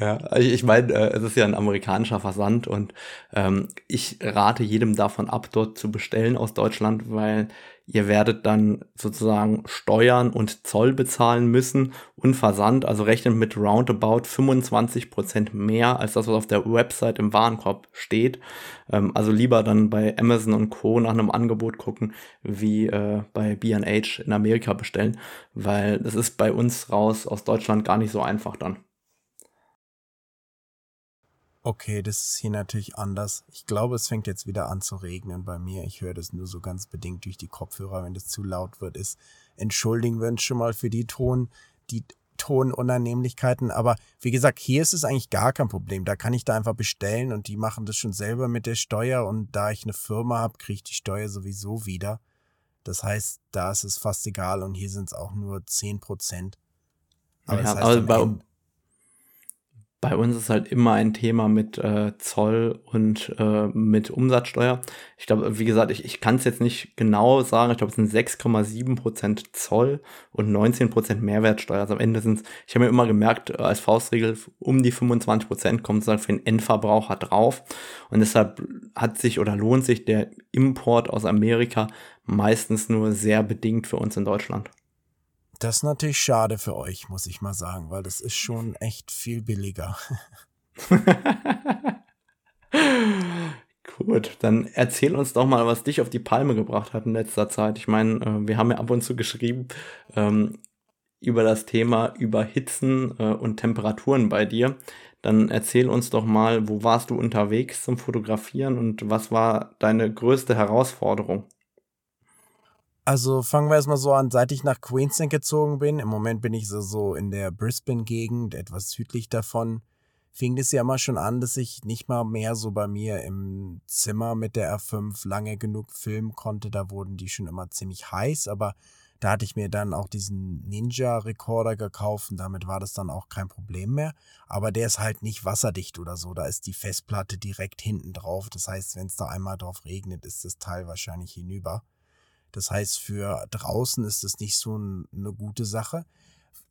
Ja, ich meine, äh, es ist ja ein amerikanischer Versand und ähm, ich rate jedem davon ab, dort zu bestellen aus Deutschland, weil ihr werdet dann sozusagen Steuern und Zoll bezahlen müssen und Versand, also rechnet mit roundabout 25 Prozent mehr als das, was auf der Website im Warenkorb steht. Ähm, also lieber dann bei Amazon und Co. nach einem Angebot gucken, wie äh, bei B&H in Amerika bestellen, weil das ist bei uns raus aus Deutschland gar nicht so einfach dann. Okay, das ist hier natürlich anders. Ich glaube, es fängt jetzt wieder an zu regnen bei mir. Ich höre das nur so ganz bedingt durch die Kopfhörer, wenn das zu laut wird. Ist entschuldigen wir uns schon mal für die Ton, die Tonunannehmlichkeiten. Aber wie gesagt, hier ist es eigentlich gar kein Problem. Da kann ich da einfach bestellen und die machen das schon selber mit der Steuer. Und da ich eine Firma habe, kriege ich die Steuer sowieso wieder. Das heißt, da ist es fast egal und hier sind es auch nur 10 Prozent. Aber ja, das heißt, also bei, bei uns ist halt immer ein Thema mit äh, Zoll und äh, mit Umsatzsteuer. Ich glaube, wie gesagt, ich, ich kann es jetzt nicht genau sagen. Ich glaube, es sind 6,7 Prozent Zoll und 19 Prozent Mehrwertsteuer. Also am Ende sind ich habe mir immer gemerkt, äh, als Faustregel um die 25 Prozent kommt es halt für den Endverbraucher drauf. Und deshalb hat sich oder lohnt sich der Import aus Amerika meistens nur sehr bedingt für uns in Deutschland. Das ist natürlich schade für euch, muss ich mal sagen, weil das ist schon echt viel billiger. Gut, dann erzähl uns doch mal, was dich auf die Palme gebracht hat in letzter Zeit. Ich meine, äh, wir haben ja ab und zu geschrieben ähm, über das Thema Überhitzen äh, und Temperaturen bei dir. Dann erzähl uns doch mal, wo warst du unterwegs zum Fotografieren und was war deine größte Herausforderung? Also fangen wir erstmal so an, seit ich nach Queensland gezogen bin, im Moment bin ich so, so in der Brisbane-Gegend, etwas südlich davon, fing es ja immer schon an, dass ich nicht mal mehr so bei mir im Zimmer mit der R5 lange genug filmen konnte. Da wurden die schon immer ziemlich heiß, aber da hatte ich mir dann auch diesen Ninja-Recorder gekauft und damit war das dann auch kein Problem mehr. Aber der ist halt nicht wasserdicht oder so. Da ist die Festplatte direkt hinten drauf. Das heißt, wenn es da einmal drauf regnet, ist das Teil wahrscheinlich hinüber. Das heißt, für draußen ist es nicht so eine gute Sache.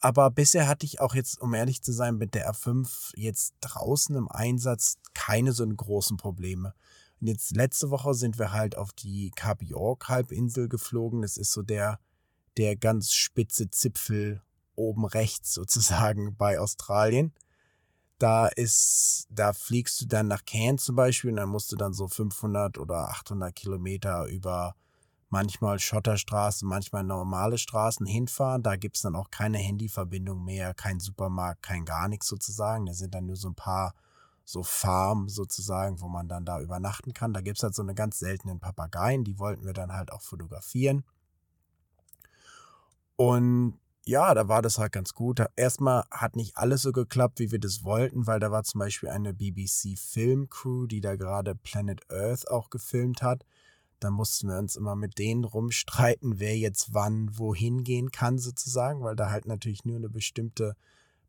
Aber bisher hatte ich auch jetzt, um ehrlich zu sein, mit der R5 jetzt draußen im Einsatz keine so großen Probleme. Und jetzt letzte Woche sind wir halt auf die Cape York Halbinsel geflogen. Das ist so der, der ganz spitze Zipfel oben rechts sozusagen bei Australien. Da ist, da fliegst du dann nach Cairns zum Beispiel und dann musst du dann so 500 oder 800 Kilometer über manchmal Schotterstraßen, manchmal normale Straßen hinfahren. Da gibt's dann auch keine Handyverbindung mehr, kein Supermarkt, kein gar nichts sozusagen. Da sind dann nur so ein paar so Farmen sozusagen, wo man dann da übernachten kann. Da gibt's halt so eine ganz seltenen Papageien, die wollten wir dann halt auch fotografieren. Und ja, da war das halt ganz gut. Erstmal hat nicht alles so geklappt, wie wir das wollten, weil da war zum Beispiel eine BBC Film Crew, die da gerade Planet Earth auch gefilmt hat. Da mussten wir uns immer mit denen rumstreiten, wer jetzt wann wohin gehen kann sozusagen, weil da halt natürlich nur eine bestimmte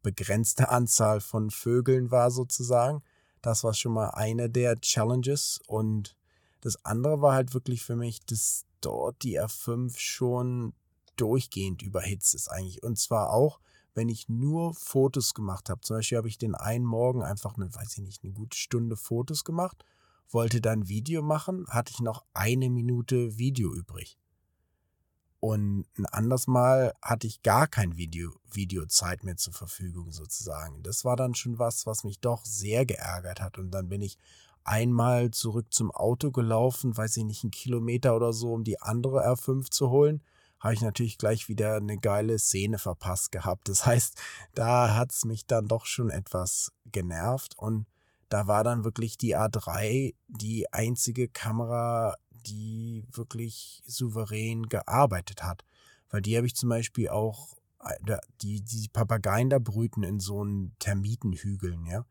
begrenzte Anzahl von Vögeln war sozusagen. Das war schon mal eine der Challenges und das andere war halt wirklich für mich, dass dort die R5 schon durchgehend überhitzt ist eigentlich. Und zwar auch, wenn ich nur Fotos gemacht habe. Zum Beispiel habe ich den einen Morgen einfach eine, weiß ich nicht, eine gute Stunde Fotos gemacht wollte dann Video machen, hatte ich noch eine Minute Video übrig. Und ein anderes Mal hatte ich gar kein Video, Videozeit mehr zur Verfügung sozusagen. Das war dann schon was, was mich doch sehr geärgert hat. Und dann bin ich einmal zurück zum Auto gelaufen, weiß ich nicht, einen Kilometer oder so, um die andere R5 zu holen. Habe ich natürlich gleich wieder eine geile Szene verpasst gehabt. Das heißt, da hat's mich dann doch schon etwas genervt. Und da war dann wirklich die A3 die einzige Kamera, die wirklich souverän gearbeitet hat. Weil die habe ich zum Beispiel auch äh, die, die Papageien da brüten in so einen Termitenhügeln, ja.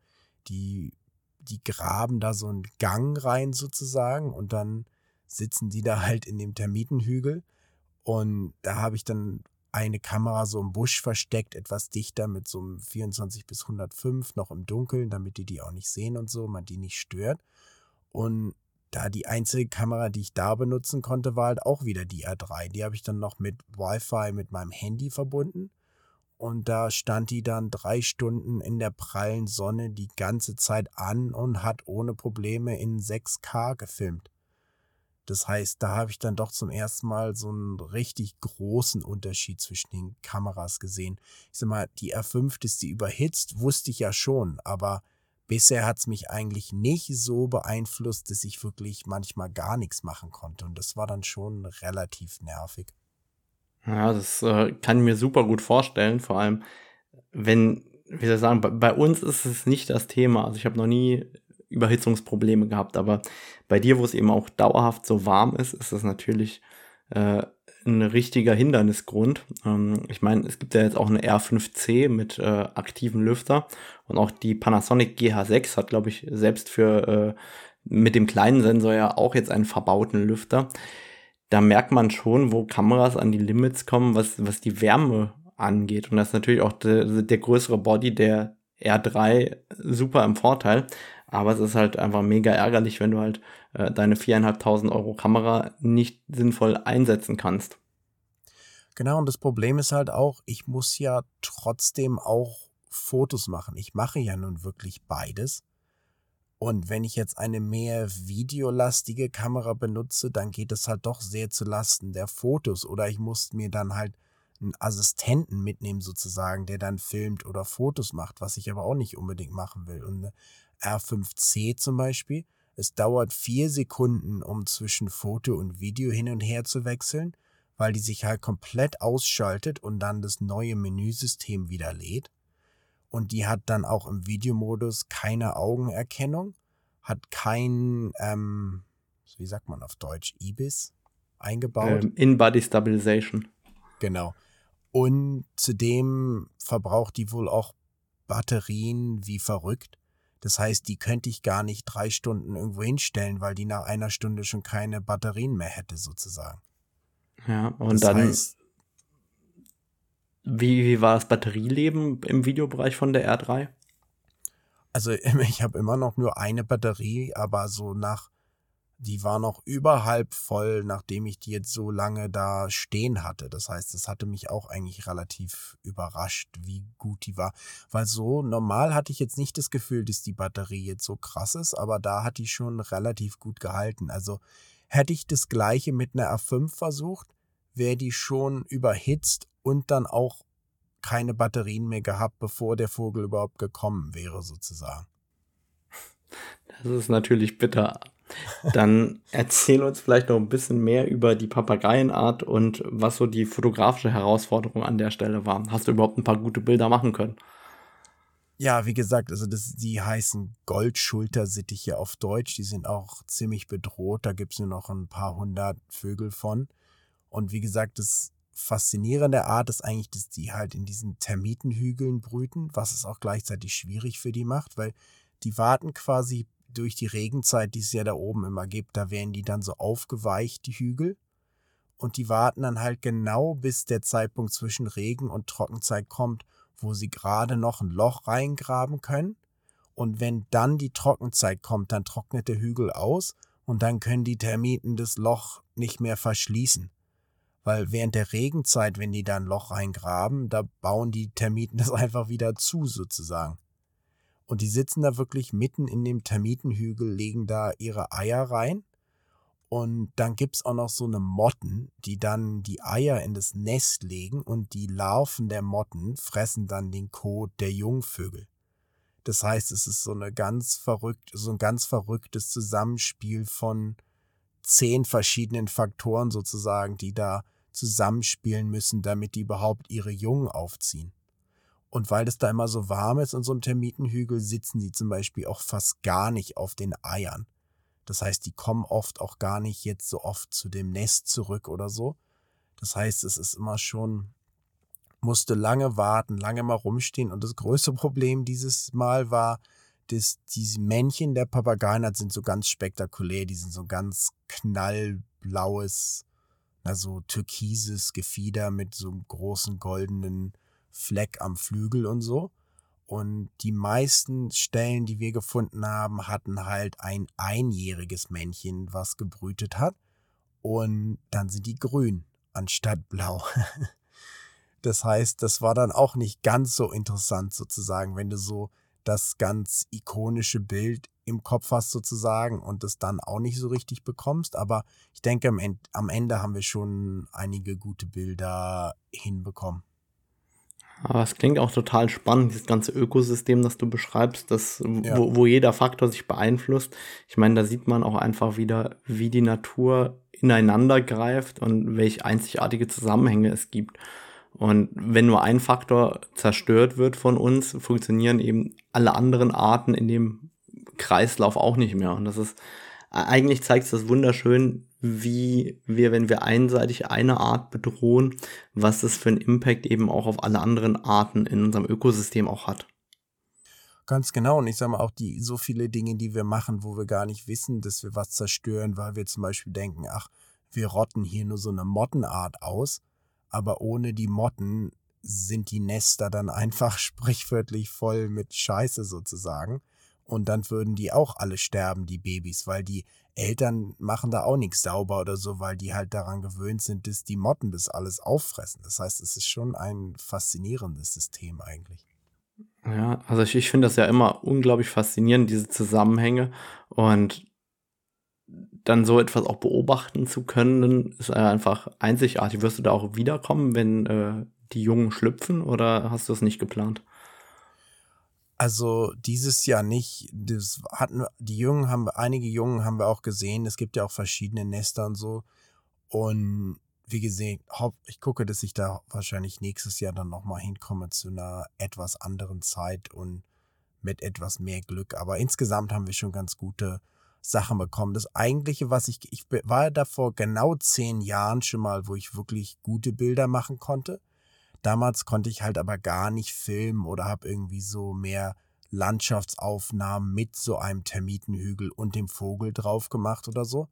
Die, die graben da so einen Gang rein sozusagen und dann sitzen die da halt in dem Termitenhügel. Und da habe ich dann eine Kamera so im Busch versteckt, etwas dichter mit so einem 24 bis 105 noch im Dunkeln, damit die die auch nicht sehen und so, man die nicht stört. Und da die einzige Kamera, die ich da benutzen konnte, war halt auch wieder die R3. Die habe ich dann noch mit Wi-Fi mit meinem Handy verbunden. Und da stand die dann drei Stunden in der prallen Sonne die ganze Zeit an und hat ohne Probleme in 6K gefilmt. Das heißt, da habe ich dann doch zum ersten Mal so einen richtig großen Unterschied zwischen den Kameras gesehen. Ich sag mal, die R5, dass die überhitzt, wusste ich ja schon, aber bisher hat es mich eigentlich nicht so beeinflusst, dass ich wirklich manchmal gar nichts machen konnte. Und das war dann schon relativ nervig. Ja, das äh, kann ich mir super gut vorstellen. Vor allem, wenn, wie soll ich sagen, bei, bei uns ist es nicht das Thema. Also ich habe noch nie Überhitzungsprobleme gehabt. Aber bei dir, wo es eben auch dauerhaft so warm ist, ist das natürlich äh, ein richtiger Hindernisgrund. Ähm, ich meine, es gibt ja jetzt auch eine R5C mit äh, aktiven Lüfter und auch die Panasonic GH6 hat, glaube ich, selbst für äh, mit dem kleinen Sensor ja auch jetzt einen verbauten Lüfter. Da merkt man schon, wo Kameras an die Limits kommen, was, was die Wärme angeht. Und das ist natürlich auch der, der größere Body der R3 super im Vorteil. Aber es ist halt einfach mega ärgerlich, wenn du halt äh, deine viereinhalbtausend Euro Kamera nicht sinnvoll einsetzen kannst. Genau, und das Problem ist halt auch, ich muss ja trotzdem auch Fotos machen. Ich mache ja nun wirklich beides. Und wenn ich jetzt eine mehr videolastige Kamera benutze, dann geht es halt doch sehr zu Lasten der Fotos. Oder ich muss mir dann halt einen Assistenten mitnehmen sozusagen, der dann filmt oder Fotos macht, was ich aber auch nicht unbedingt machen will. Und R5C zum Beispiel. Es dauert vier Sekunden, um zwischen Foto und Video hin und her zu wechseln, weil die sich halt komplett ausschaltet und dann das neue Menüsystem wieder lädt. Und die hat dann auch im Videomodus keine Augenerkennung, hat kein, ähm, wie sagt man auf Deutsch, IBIS eingebaut. Ähm, In-Body Stabilization. Genau. Und zudem verbraucht die wohl auch Batterien wie verrückt. Das heißt, die könnte ich gar nicht drei Stunden irgendwo hinstellen, weil die nach einer Stunde schon keine Batterien mehr hätte, sozusagen. Ja, und das dann. Heißt, wie, wie war das Batterieleben im Videobereich von der R3? Also, ich habe immer noch nur eine Batterie, aber so nach die war noch überhalb voll, nachdem ich die jetzt so lange da stehen hatte. Das heißt, es hatte mich auch eigentlich relativ überrascht, wie gut die war. Weil so normal hatte ich jetzt nicht das Gefühl, dass die Batterie jetzt so krass ist, aber da hat die schon relativ gut gehalten. Also hätte ich das gleiche mit einer R5 versucht, wäre die schon überhitzt und dann auch keine Batterien mehr gehabt, bevor der Vogel überhaupt gekommen wäre, sozusagen. Das ist natürlich bitter. Dann erzähl uns vielleicht noch ein bisschen mehr über die Papageienart und was so die fotografische Herausforderung an der Stelle war. Hast du überhaupt ein paar gute Bilder machen können? Ja, wie gesagt, also das, die heißen Goldschultersittiche auf Deutsch. Die sind auch ziemlich bedroht. Da gibt es nur noch ein paar hundert Vögel von. Und wie gesagt, das faszinierende Art ist eigentlich, dass die halt in diesen Termitenhügeln brüten, was es auch gleichzeitig schwierig für die macht, weil die warten quasi durch die Regenzeit, die es ja da oben immer gibt, da werden die dann so aufgeweicht, die Hügel. Und die warten dann halt genau, bis der Zeitpunkt zwischen Regen und Trockenzeit kommt, wo sie gerade noch ein Loch reingraben können. Und wenn dann die Trockenzeit kommt, dann trocknet der Hügel aus und dann können die Termiten das Loch nicht mehr verschließen. Weil während der Regenzeit, wenn die da ein Loch reingraben, da bauen die Termiten das einfach wieder zu sozusagen. Und die sitzen da wirklich mitten in dem Termitenhügel, legen da ihre Eier rein. Und dann gibt es auch noch so eine Motten, die dann die Eier in das Nest legen und die Larven der Motten fressen dann den Kot der Jungvögel. Das heißt, es ist so eine ganz verrückt, so ein ganz verrücktes Zusammenspiel von zehn verschiedenen Faktoren sozusagen, die da zusammenspielen müssen, damit die überhaupt ihre Jungen aufziehen. Und weil es da immer so warm ist in so einem Termitenhügel, sitzen die zum Beispiel auch fast gar nicht auf den Eiern. Das heißt, die kommen oft auch gar nicht jetzt so oft zu dem Nest zurück oder so. Das heißt, es ist immer schon musste lange warten, lange mal rumstehen. Und das größte Problem dieses Mal war, dass diese Männchen der Papageien sind so ganz spektakulär. Die sind so ganz knallblaues, also türkises Gefieder mit so einem großen goldenen Fleck am Flügel und so. Und die meisten Stellen, die wir gefunden haben, hatten halt ein einjähriges Männchen, was gebrütet hat. Und dann sind die grün anstatt blau. das heißt, das war dann auch nicht ganz so interessant sozusagen, wenn du so das ganz ikonische Bild im Kopf hast sozusagen und das dann auch nicht so richtig bekommst. Aber ich denke, am Ende, am Ende haben wir schon einige gute Bilder hinbekommen. Aber es klingt auch total spannend, dieses ganze Ökosystem, das du beschreibst, das, ja. wo, wo jeder Faktor sich beeinflusst. Ich meine, da sieht man auch einfach wieder, wie die Natur ineinander greift und welche einzigartige Zusammenhänge es gibt. Und wenn nur ein Faktor zerstört wird von uns, funktionieren eben alle anderen Arten in dem Kreislauf auch nicht mehr. Und das ist, eigentlich zeigt es das wunderschön, wie wir, wenn wir einseitig eine Art bedrohen, was das für einen Impact eben auch auf alle anderen Arten in unserem Ökosystem auch hat. Ganz genau. Und ich sage mal auch die so viele Dinge, die wir machen, wo wir gar nicht wissen, dass wir was zerstören, weil wir zum Beispiel denken, ach, wir rotten hier nur so eine Mottenart aus, aber ohne die Motten sind die Nester dann einfach sprichwörtlich voll mit Scheiße sozusagen. Und dann würden die auch alle sterben, die Babys, weil die Eltern machen da auch nichts sauber oder so, weil die halt daran gewöhnt sind, dass die Motten das alles auffressen. Das heißt, es ist schon ein faszinierendes System eigentlich. Ja, also ich, ich finde das ja immer unglaublich faszinierend, diese Zusammenhänge. Und dann so etwas auch beobachten zu können, ist einfach einzigartig. Wirst du da auch wiederkommen, wenn äh, die Jungen schlüpfen oder hast du es nicht geplant? Also dieses Jahr nicht. Das hatten die Jungen haben einige Jungen haben wir auch gesehen. Es gibt ja auch verschiedene Nester und so. Und wie gesehen, ich gucke, dass ich da wahrscheinlich nächstes Jahr dann nochmal hinkomme zu einer etwas anderen Zeit und mit etwas mehr Glück. Aber insgesamt haben wir schon ganz gute Sachen bekommen. Das eigentliche, was ich, ich war da vor genau zehn Jahren schon mal, wo ich wirklich gute Bilder machen konnte. Damals konnte ich halt aber gar nicht filmen oder habe irgendwie so mehr Landschaftsaufnahmen mit so einem Termitenhügel und dem Vogel drauf gemacht oder so.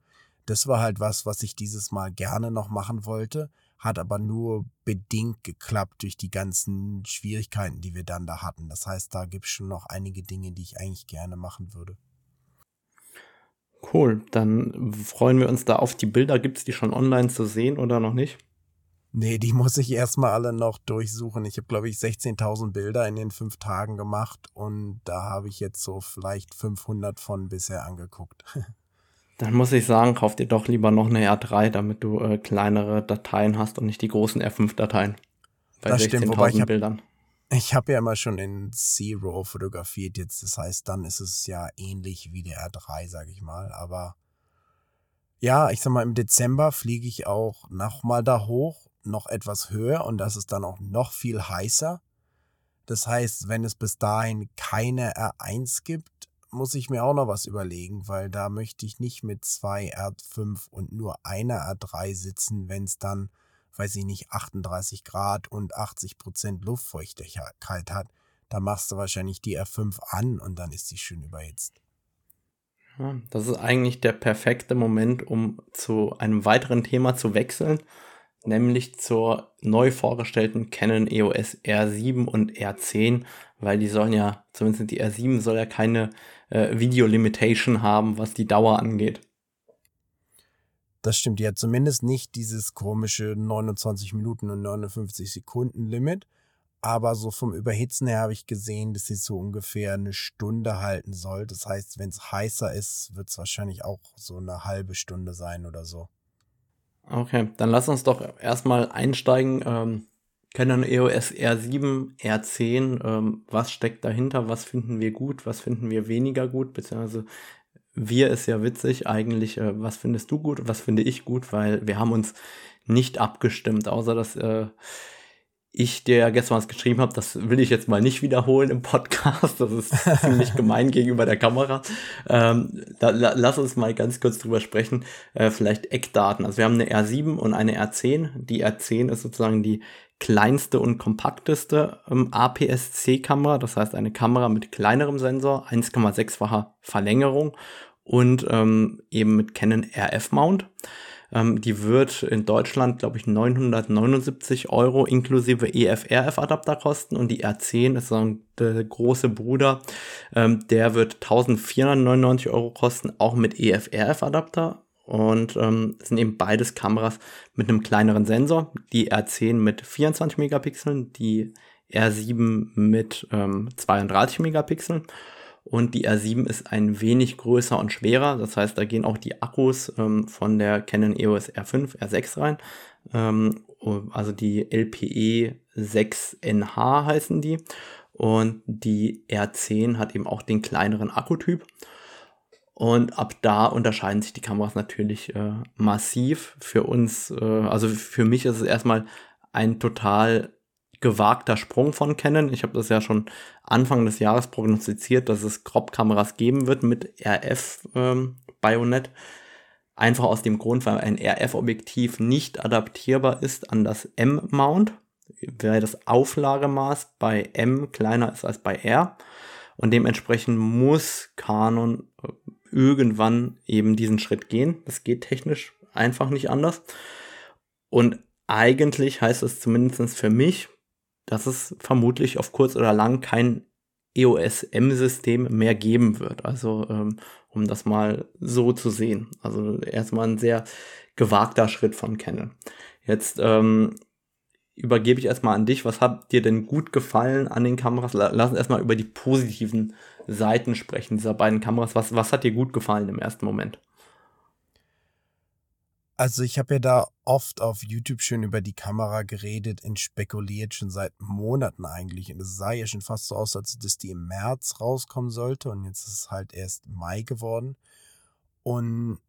Das war halt was, was ich dieses Mal gerne noch machen wollte, hat aber nur bedingt geklappt durch die ganzen Schwierigkeiten, die wir dann da hatten. Das heißt, da gibt es schon noch einige Dinge, die ich eigentlich gerne machen würde. Cool, dann freuen wir uns da auf die Bilder. Gibt es die schon online zu sehen oder noch nicht? Nee, die muss ich erstmal alle noch durchsuchen. Ich habe, glaube ich, 16.000 Bilder in den fünf Tagen gemacht und da habe ich jetzt so vielleicht 500 von bisher angeguckt. Dann muss ich sagen, kauf dir doch lieber noch eine R3, damit du äh, kleinere Dateien hast und nicht die großen R5-Dateien. Bei 16.000 Bildern. Ich habe ja immer schon in Zero fotografiert jetzt. Das heißt, dann ist es ja ähnlich wie der R3, sag ich mal. Aber ja, ich sag mal, im Dezember fliege ich auch nochmal da hoch, noch etwas höher und das ist dann auch noch viel heißer. Das heißt, wenn es bis dahin keine R1 gibt, muss ich mir auch noch was überlegen, weil da möchte ich nicht mit zwei R5 und nur einer R3 sitzen, wenn es dann weiß ich nicht, 38 Grad und 80 Prozent Luftfeuchtigkeit hat, da machst du wahrscheinlich die R5 an und dann ist sie schön überhitzt. Das ist eigentlich der perfekte Moment, um zu einem weiteren Thema zu wechseln, nämlich zur neu vorgestellten Canon EOS R7 und R10, weil die sollen ja, zumindest die R7 soll ja keine äh, Video Limitation haben, was die Dauer angeht. Das stimmt, hat zumindest nicht dieses komische 29 Minuten und 59 Sekunden Limit. Aber so vom Überhitzen her habe ich gesehen, dass sie so ungefähr eine Stunde halten soll. Das heißt, wenn es heißer ist, wird es wahrscheinlich auch so eine halbe Stunde sein oder so. Okay, dann lass uns doch erstmal einsteigen. Ähm, Canon EOS R7, R10, ähm, was steckt dahinter? Was finden wir gut? Was finden wir weniger gut? Beziehungsweise wir ist ja witzig eigentlich, äh, was findest du gut was finde ich gut, weil wir haben uns nicht abgestimmt, außer dass äh, ich dir gestern was geschrieben habe, das will ich jetzt mal nicht wiederholen im Podcast. Das ist ziemlich gemein gegenüber der Kamera. Ähm, da, la, lass uns mal ganz kurz drüber sprechen. Äh, vielleicht Eckdaten. Also wir haben eine R7 und eine R10. Die R10 ist sozusagen die kleinste und kompakteste ähm, APS-C-Kamera. Das heißt eine Kamera mit kleinerem Sensor, 1,6-facher Verlängerung und ähm, eben mit Canon RF-Mount. Ähm, die wird in Deutschland, glaube ich, 979 Euro inklusive EF-RF-Adapter kosten und die R10 ist so der große Bruder, ähm, der wird 1499 Euro kosten, auch mit EF-RF-Adapter. Und ähm, sind eben beides Kameras mit einem kleineren Sensor. Die R10 mit 24 Megapixeln, die R7 mit ähm, 32 Megapixeln und die R7 ist ein wenig größer und schwerer. Das heißt, da gehen auch die Akkus ähm, von der Canon EOS R5, R6 rein. Ähm, also die LPE 6NH heißen die. Und die R10 hat eben auch den kleineren Akkutyp. Und ab da unterscheiden sich die Kameras natürlich äh, massiv. Für uns, äh, also für mich ist es erstmal ein total gewagter Sprung von Canon. Ich habe das ja schon Anfang des Jahres prognostiziert, dass es Crop-Kameras geben wird mit RF-Bajonett. Ähm, Einfach aus dem Grund, weil ein RF-Objektiv nicht adaptierbar ist an das M-Mount, weil das Auflagemaß bei M kleiner ist als bei R. Und dementsprechend muss Canon äh, irgendwann eben diesen Schritt gehen. Das geht technisch einfach nicht anders. Und eigentlich heißt es zumindest für mich, dass es vermutlich auf kurz oder lang kein EOS-M-System mehr geben wird. Also um, um das mal so zu sehen. Also erstmal ein sehr gewagter Schritt von Canon. Jetzt ähm, übergebe ich erstmal an dich. Was hat dir denn gut gefallen an den Kameras? Lass uns erstmal über die positiven Seiten sprechen dieser beiden Kameras. Was, was hat dir gut gefallen im ersten Moment? Also ich habe ja da oft auf YouTube schon über die Kamera geredet und spekuliert schon seit Monaten eigentlich. Und es sah ja schon fast so aus, als dass die im März rauskommen sollte. Und jetzt ist es halt erst Mai geworden. Und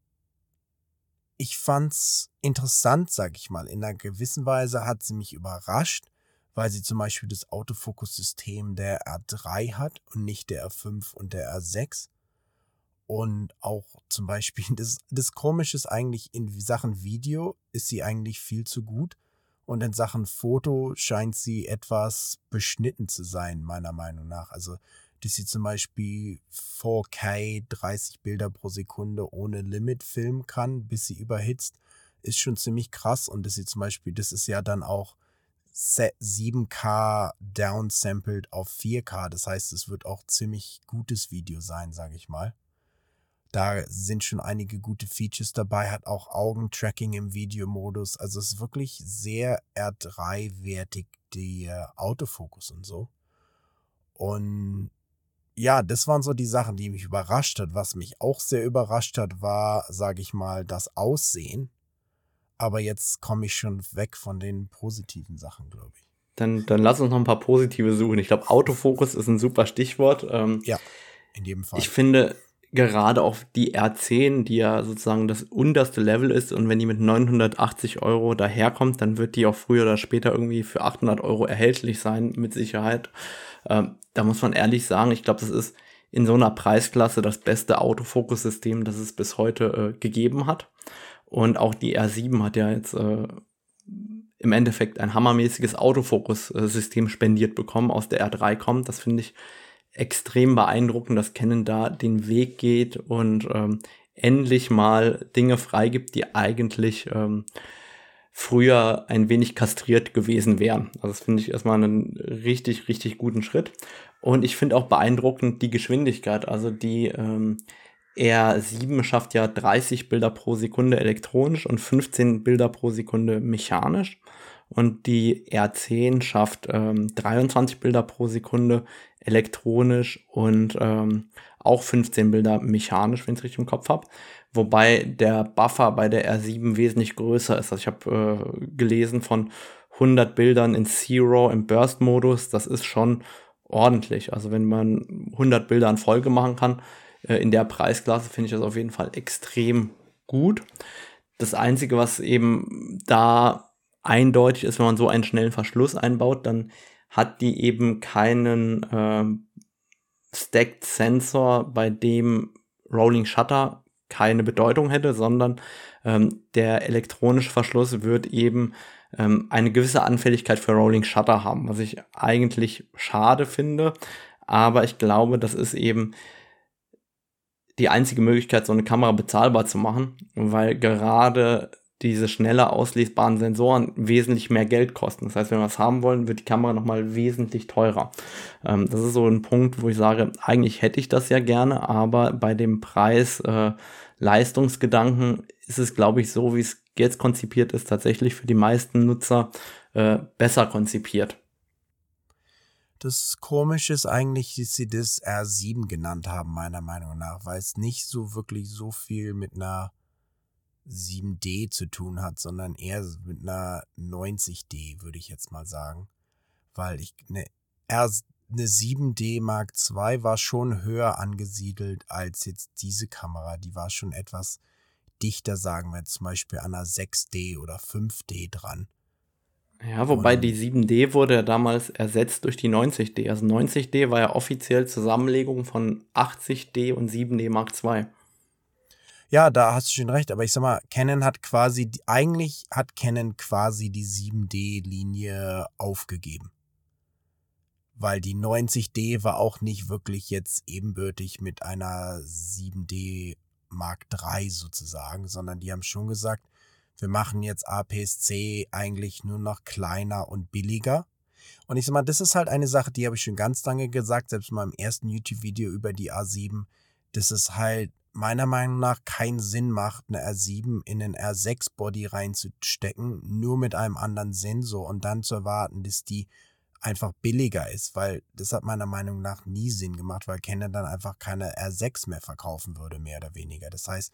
ich fand's interessant, sag ich mal. In einer gewissen Weise hat sie mich überrascht, weil sie zum Beispiel das Autofokus-System der R3 hat und nicht der R5 und der R6. Und auch zum Beispiel, das, das Komische ist eigentlich, in Sachen Video ist sie eigentlich viel zu gut. Und in Sachen Foto scheint sie etwas beschnitten zu sein, meiner Meinung nach. Also, dass sie zum Beispiel 4K 30 Bilder pro Sekunde ohne Limit filmen kann, bis sie überhitzt, ist schon ziemlich krass. Und dass sie zum Beispiel, das ist ja dann auch 7K downsampled auf 4K. Das heißt, es wird auch ziemlich gutes Video sein, sage ich mal. Da sind schon einige gute Features dabei, hat auch Augentracking im Videomodus. Also es ist wirklich sehr R3-wertig, der Autofokus und so. Und ja, das waren so die Sachen, die mich überrascht hat. Was mich auch sehr überrascht hat, war, sage ich mal, das Aussehen. Aber jetzt komme ich schon weg von den positiven Sachen, glaube ich. Dann, dann lass uns noch ein paar positive suchen. Ich glaube, Autofokus ist ein super Stichwort. Ähm, ja, in jedem Fall. Ich finde, gerade auch die R10, die ja sozusagen das unterste Level ist und wenn die mit 980 Euro daherkommt, dann wird die auch früher oder später irgendwie für 800 Euro erhältlich sein, mit Sicherheit. Ähm, da muss man ehrlich sagen, ich glaube, das ist in so einer Preisklasse das beste Autofokussystem, das es bis heute äh, gegeben hat. Und auch die R7 hat ja jetzt äh, im Endeffekt ein hammermäßiges Autofokus-System spendiert bekommen, aus der R3 kommt. Das finde ich extrem beeindruckend, dass Canon da den Weg geht und ähm, endlich mal Dinge freigibt, die eigentlich ähm, früher ein wenig kastriert gewesen wären. Also das finde ich erstmal einen richtig, richtig guten Schritt. Und ich finde auch beeindruckend die Geschwindigkeit. Also die ähm, R7 schafft ja 30 Bilder pro Sekunde elektronisch und 15 Bilder pro Sekunde mechanisch. Und die R10 schafft ähm, 23 Bilder pro Sekunde elektronisch und ähm, auch 15 Bilder mechanisch, wenn ich es richtig im Kopf habe. Wobei der Buffer bei der R7 wesentlich größer ist. Also ich habe äh, gelesen von 100 Bildern in Zero im Burst-Modus. Das ist schon ordentlich. Also wenn man 100 Bilder in Folge machen kann, äh, in der Preisklasse finde ich das auf jeden Fall extrem gut. Das Einzige, was eben da eindeutig ist, wenn man so einen schnellen Verschluss einbaut, dann hat die eben keinen äh, Stacked Sensor, bei dem Rolling Shutter keine Bedeutung hätte, sondern ähm, der elektronische Verschluss wird eben ähm, eine gewisse Anfälligkeit für Rolling Shutter haben, was ich eigentlich schade finde. Aber ich glaube, das ist eben die einzige Möglichkeit, so eine Kamera bezahlbar zu machen, weil gerade diese schneller auslesbaren Sensoren wesentlich mehr Geld kosten. Das heißt, wenn wir was haben wollen, wird die Kamera nochmal wesentlich teurer. Ähm, das ist so ein Punkt, wo ich sage, eigentlich hätte ich das ja gerne, aber bei dem Preis äh, Leistungsgedanken ist es, glaube ich, so, wie es jetzt konzipiert ist, tatsächlich für die meisten Nutzer äh, besser konzipiert. Das Komische ist eigentlich, dass sie das R7 genannt haben, meiner Meinung nach, weil es nicht so wirklich so viel mit einer 7D zu tun hat, sondern eher mit einer 90D, würde ich jetzt mal sagen. Weil ich eine, R, eine 7D Mark II war schon höher angesiedelt als jetzt diese Kamera. Die war schon etwas dichter, sagen wir zum Beispiel an einer 6D oder 5D dran. Ja, wobei und, die 7D wurde ja damals ersetzt durch die 90D. Also 90D war ja offiziell Zusammenlegung von 80D und 7D Mark II. Ja, da hast du schon recht, aber ich sag mal, Canon hat quasi, eigentlich hat Canon quasi die 7D-Linie aufgegeben. Weil die 90D war auch nicht wirklich jetzt ebenbürtig mit einer 7D Mark III sozusagen, sondern die haben schon gesagt, wir machen jetzt APS-C eigentlich nur noch kleiner und billiger. Und ich sag mal, das ist halt eine Sache, die habe ich schon ganz lange gesagt, selbst in meinem ersten YouTube-Video über die A7, dass es halt meiner Meinung nach keinen Sinn macht, eine R7 in einen R6-Body reinzustecken, nur mit einem anderen Sensor und dann zu erwarten, dass die einfach billiger ist, weil das hat meiner Meinung nach nie Sinn gemacht, weil Canon dann einfach keine R6 mehr verkaufen würde, mehr oder weniger. Das heißt,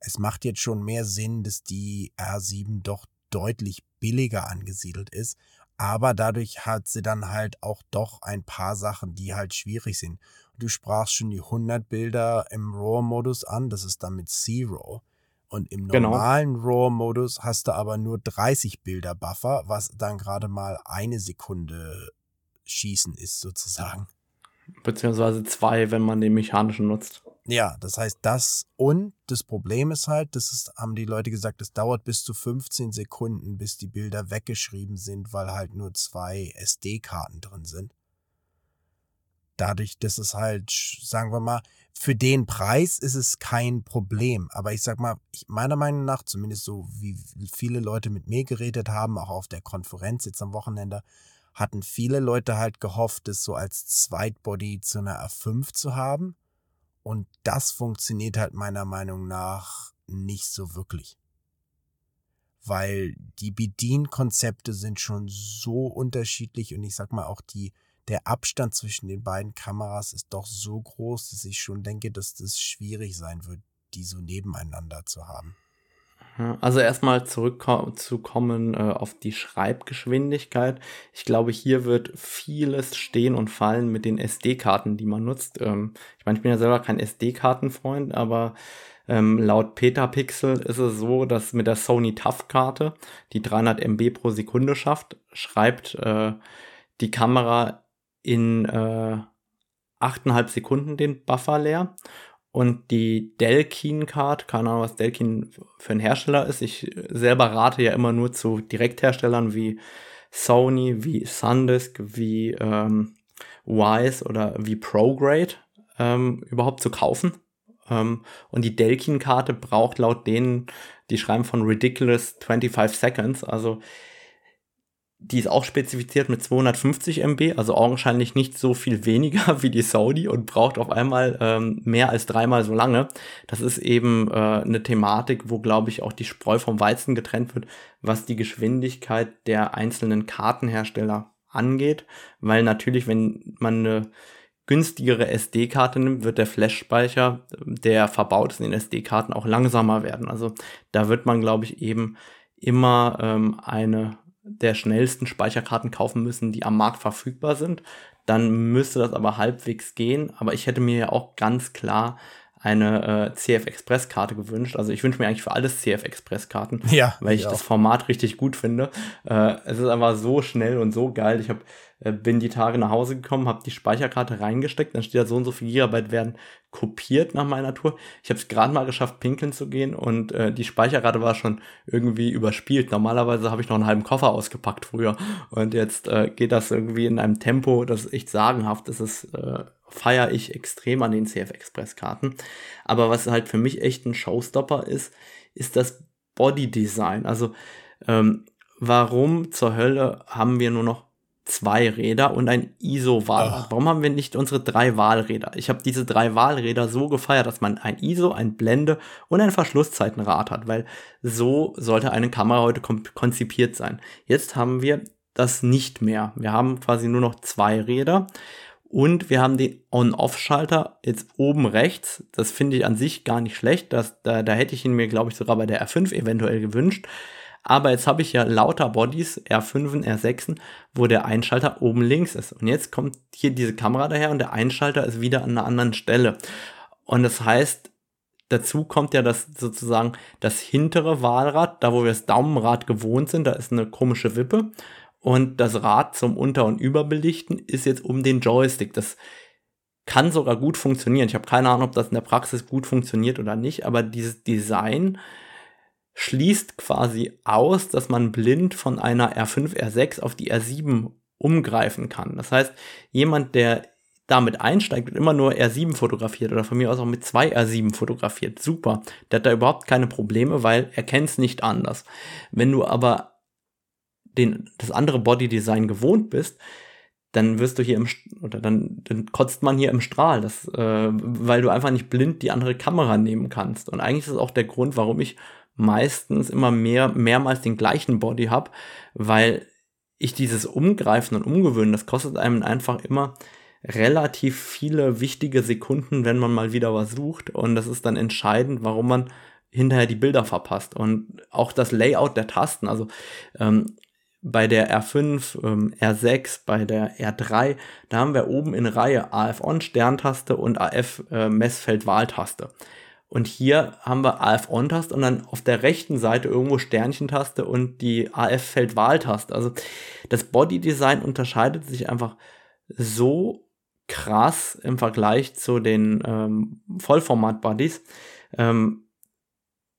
es macht jetzt schon mehr Sinn, dass die R7 doch deutlich billiger angesiedelt ist, aber dadurch hat sie dann halt auch doch ein paar Sachen, die halt schwierig sind. Du sprachst schon die 100 Bilder im RAW-Modus an, das ist dann mit Zero. Und im genau. normalen genau. RAW-Modus hast du aber nur 30 Bilder Buffer, was dann gerade mal eine Sekunde schießen ist sozusagen. Beziehungsweise zwei, wenn man den mechanischen nutzt. Ja, das heißt das und das Problem ist halt, das ist, haben die Leute gesagt, es dauert bis zu 15 Sekunden, bis die Bilder weggeschrieben sind, weil halt nur zwei SD-Karten drin sind. Dadurch, dass es halt, sagen wir mal, für den Preis ist es kein Problem. Aber ich sag mal, ich, meiner Meinung nach, zumindest so wie viele Leute mit mir geredet haben, auch auf der Konferenz jetzt am Wochenende, hatten viele Leute halt gehofft, es so als Zweitbody zu einer R5 zu haben und das funktioniert halt meiner Meinung nach nicht so wirklich. Weil die Bedienkonzepte sind schon so unterschiedlich und ich sag mal auch die, der Abstand zwischen den beiden Kameras ist doch so groß, dass ich schon denke, dass das schwierig sein wird, die so nebeneinander zu haben. Also erstmal zurückzukommen äh, auf die Schreibgeschwindigkeit. Ich glaube, hier wird vieles stehen und fallen mit den SD-Karten, die man nutzt. Ähm, ich meine, ich bin ja selber kein SD-Kartenfreund, aber ähm, laut Petapixel ist es so, dass mit der Sony TUF-Karte, die 300 MB pro Sekunde schafft, schreibt äh, die Kamera in äh, 8,5 Sekunden den Buffer leer und die Delkin Card, keine Ahnung, was Delkin für ein Hersteller ist. Ich selber rate ja immer nur zu Direktherstellern wie Sony, wie Sandisk, wie ähm, Wise oder wie ProGrade ähm, überhaupt zu kaufen. Ähm, und die Delkin-Karte braucht laut denen, die schreiben von ridiculous 25 Seconds, also die ist auch spezifiziert mit 250 MB, also augenscheinlich nicht so viel weniger wie die Sony und braucht auf einmal ähm, mehr als dreimal so lange. Das ist eben äh, eine Thematik, wo, glaube ich, auch die Spreu vom Weizen getrennt wird, was die Geschwindigkeit der einzelnen Kartenhersteller angeht, weil natürlich, wenn man eine günstigere SD-Karte nimmt, wird der Flash-Speicher, der verbaut ist in den SD-Karten, auch langsamer werden. Also da wird man, glaube ich, eben immer ähm, eine der schnellsten Speicherkarten kaufen müssen, die am Markt verfügbar sind. Dann müsste das aber halbwegs gehen. Aber ich hätte mir ja auch ganz klar eine äh, CF Express Karte gewünscht. Also ich wünsche mir eigentlich für alles CF Express Karten, ja, weil ich, ich das Format richtig gut finde. Äh, es ist einfach so schnell und so geil. Ich habe äh, bin die Tage nach Hause gekommen, habe die Speicherkarte reingesteckt, dann steht da so und so viel Gigabyte werden kopiert nach meiner Tour. Ich habe es gerade mal geschafft, pinkeln zu gehen und äh, die Speicherkarte war schon irgendwie überspielt. Normalerweise habe ich noch einen halben Koffer ausgepackt früher und jetzt äh, geht das irgendwie in einem Tempo, das echt sagenhaft. Das ist äh, feiere ich extrem an den CF Express Karten. Aber was halt für mich echt ein Showstopper ist, ist das Body Design. Also ähm, warum zur Hölle haben wir nur noch zwei Räder und ein ISO-Wahlrad. Warum haben wir nicht unsere drei Wahlräder? Ich habe diese drei Wahlräder so gefeiert, dass man ein ISO, ein Blende und ein Verschlusszeitenrad hat, weil so sollte eine Kamera heute konzipiert sein. Jetzt haben wir das nicht mehr. Wir haben quasi nur noch zwei Räder und wir haben den On-Off-Schalter jetzt oben rechts. Das finde ich an sich gar nicht schlecht. Das, da, da hätte ich ihn mir, glaube ich, sogar bei der R5 eventuell gewünscht. Aber jetzt habe ich ja lauter Bodies, R5, R6, wo der Einschalter oben links ist. Und jetzt kommt hier diese Kamera daher und der Einschalter ist wieder an einer anderen Stelle. Und das heißt, dazu kommt ja das sozusagen das hintere Wahlrad, da wo wir das Daumenrad gewohnt sind, da ist eine komische Wippe. Und das Rad zum Unter- und Überbelichten ist jetzt um den Joystick. Das kann sogar gut funktionieren. Ich habe keine Ahnung, ob das in der Praxis gut funktioniert oder nicht, aber dieses Design schließt quasi aus, dass man blind von einer R5, R6 auf die R7 umgreifen kann. Das heißt, jemand, der damit einsteigt und immer nur R7 fotografiert oder von mir aus auch mit zwei R7 fotografiert, super. Der hat da überhaupt keine Probleme, weil er kennt es nicht anders. Wenn du aber den, das andere Bodydesign gewohnt bist, dann wirst du hier im oder dann, dann kotzt man hier im Strahl, das, äh, weil du einfach nicht blind die andere Kamera nehmen kannst. Und eigentlich ist es auch der Grund, warum ich meistens immer mehr, mehrmals den gleichen Body habe, weil ich dieses Umgreifen und Umgewöhnen, das kostet einem einfach immer relativ viele wichtige Sekunden, wenn man mal wieder was sucht. Und das ist dann entscheidend, warum man hinterher die Bilder verpasst. Und auch das Layout der Tasten, also ähm, bei der R5, ähm, R6, bei der R3, da haben wir oben in Reihe AF-On Sterntaste und AF äh. Und hier haben wir AF-On-Taste und dann auf der rechten Seite irgendwo Sternchentaste und die AF-Feld-Wahltaste. Also das Body-Design unterscheidet sich einfach so krass im Vergleich zu den ähm, Vollformat-Bodies, ähm,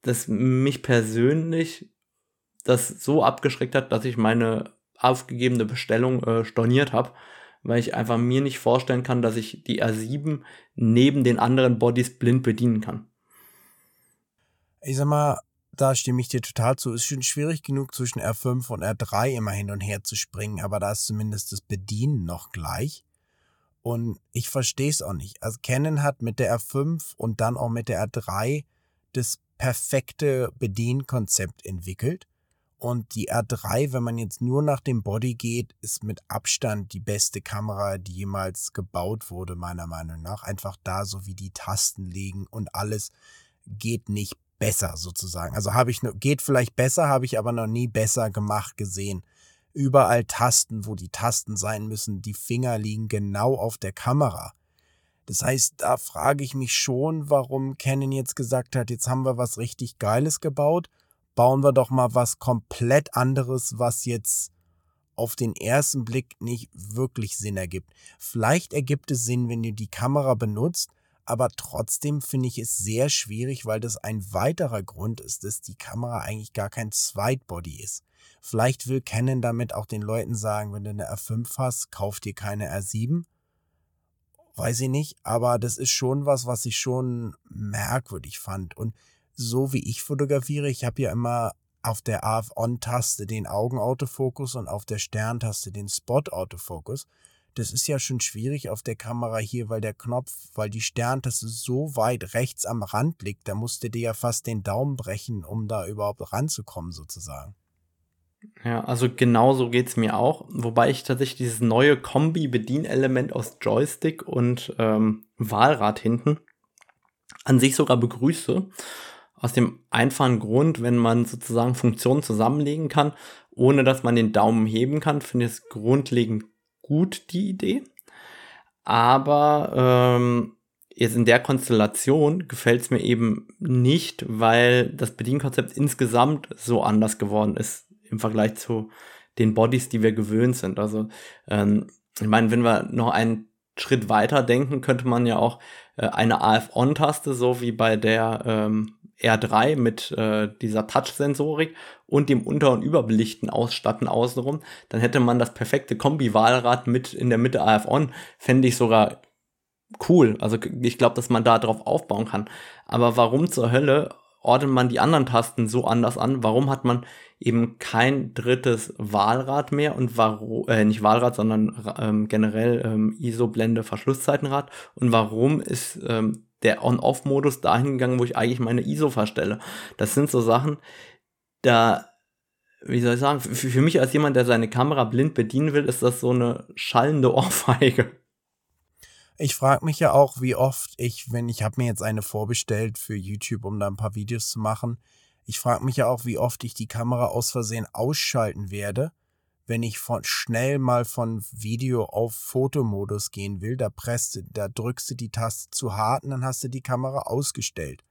dass mich persönlich das so abgeschreckt hat, dass ich meine aufgegebene Bestellung äh, storniert habe weil ich einfach mir nicht vorstellen kann, dass ich die R7 neben den anderen Bodies blind bedienen kann ich sag mal, da stimme ich dir total zu. Ist schon schwierig genug zwischen R5 und R3 immer hin und her zu springen, aber da ist zumindest das Bedienen noch gleich. Und ich verstehe es auch nicht. Also Canon hat mit der R5 und dann auch mit der R3 das perfekte Bedienkonzept entwickelt. Und die R3, wenn man jetzt nur nach dem Body geht, ist mit Abstand die beste Kamera, die jemals gebaut wurde, meiner Meinung nach. Einfach da, so wie die Tasten liegen und alles geht nicht besser sozusagen. Also habe ich geht vielleicht besser, habe ich aber noch nie besser gemacht gesehen. Überall Tasten, wo die Tasten sein müssen, die Finger liegen genau auf der Kamera. Das heißt, da frage ich mich schon, warum Canon jetzt gesagt hat, jetzt haben wir was richtig Geiles gebaut, bauen wir doch mal was komplett anderes, was jetzt auf den ersten Blick nicht wirklich Sinn ergibt. Vielleicht ergibt es Sinn, wenn du die Kamera benutzt, aber trotzdem finde ich es sehr schwierig, weil das ein weiterer Grund ist, dass die Kamera eigentlich gar kein Zweitbody ist. Vielleicht will Canon damit auch den Leuten sagen, wenn du eine R5 hast, kauf dir keine R7. Weiß ich nicht, aber das ist schon was, was ich schon merkwürdig fand. Und so wie ich fotografiere, ich habe ja immer auf der AF-On-Taste den Augenautofokus und auf der Sterntaste den Spot-Autofokus das ist ja schon schwierig auf der Kamera hier, weil der Knopf, weil die Sterntaste so weit rechts am Rand liegt, da musste dir ja fast den Daumen brechen, um da überhaupt ranzukommen sozusagen. Ja, also genauso geht es mir auch, wobei ich tatsächlich dieses neue Kombi-Bedienelement aus Joystick und ähm, Wahlrad hinten an sich sogar begrüße. Aus dem einfachen Grund, wenn man sozusagen Funktionen zusammenlegen kann, ohne dass man den Daumen heben kann, finde ich es grundlegend gut, die Idee. Aber ähm, jetzt in der Konstellation gefällt es mir eben nicht, weil das Bedienkonzept insgesamt so anders geworden ist im Vergleich zu den Bodies, die wir gewöhnt sind. Also ähm, ich meine, wenn wir noch einen Schritt weiter denken, könnte man ja auch äh, eine AF-On-Taste, so wie bei der ähm, R3 mit äh, dieser Touch-Sensorik und dem Unter- und Überbelichten ausstatten außenrum, dann hätte man das perfekte Kombi-Wahlrad mit in der Mitte AF-On, fände ich sogar cool. Also ich glaube, dass man da drauf aufbauen kann. Aber warum zur Hölle ordnet man die anderen Tasten so anders an? Warum hat man eben kein drittes Wahlrad mehr und warum, äh, nicht Wahlrad, sondern ähm, generell ähm, ISO-Blende Verschlusszeitenrad? Und warum ist ähm, der On-Off-Modus dahin gegangen, wo ich eigentlich meine ISO verstelle? Das sind so Sachen, da wie soll ich sagen, für, für mich als jemand, der seine Kamera blind bedienen will, ist das so eine schallende Ohrfeige. Ich frage mich ja auch, wie oft ich, wenn ich habe mir jetzt eine vorbestellt für YouTube, um da ein paar Videos zu machen, ich frage mich ja auch, wie oft ich die Kamera aus Versehen ausschalten werde, wenn ich von schnell mal von Video auf Fotomodus gehen will. Da presst, da drückst du die Taste zu hart und dann hast du die Kamera ausgestellt.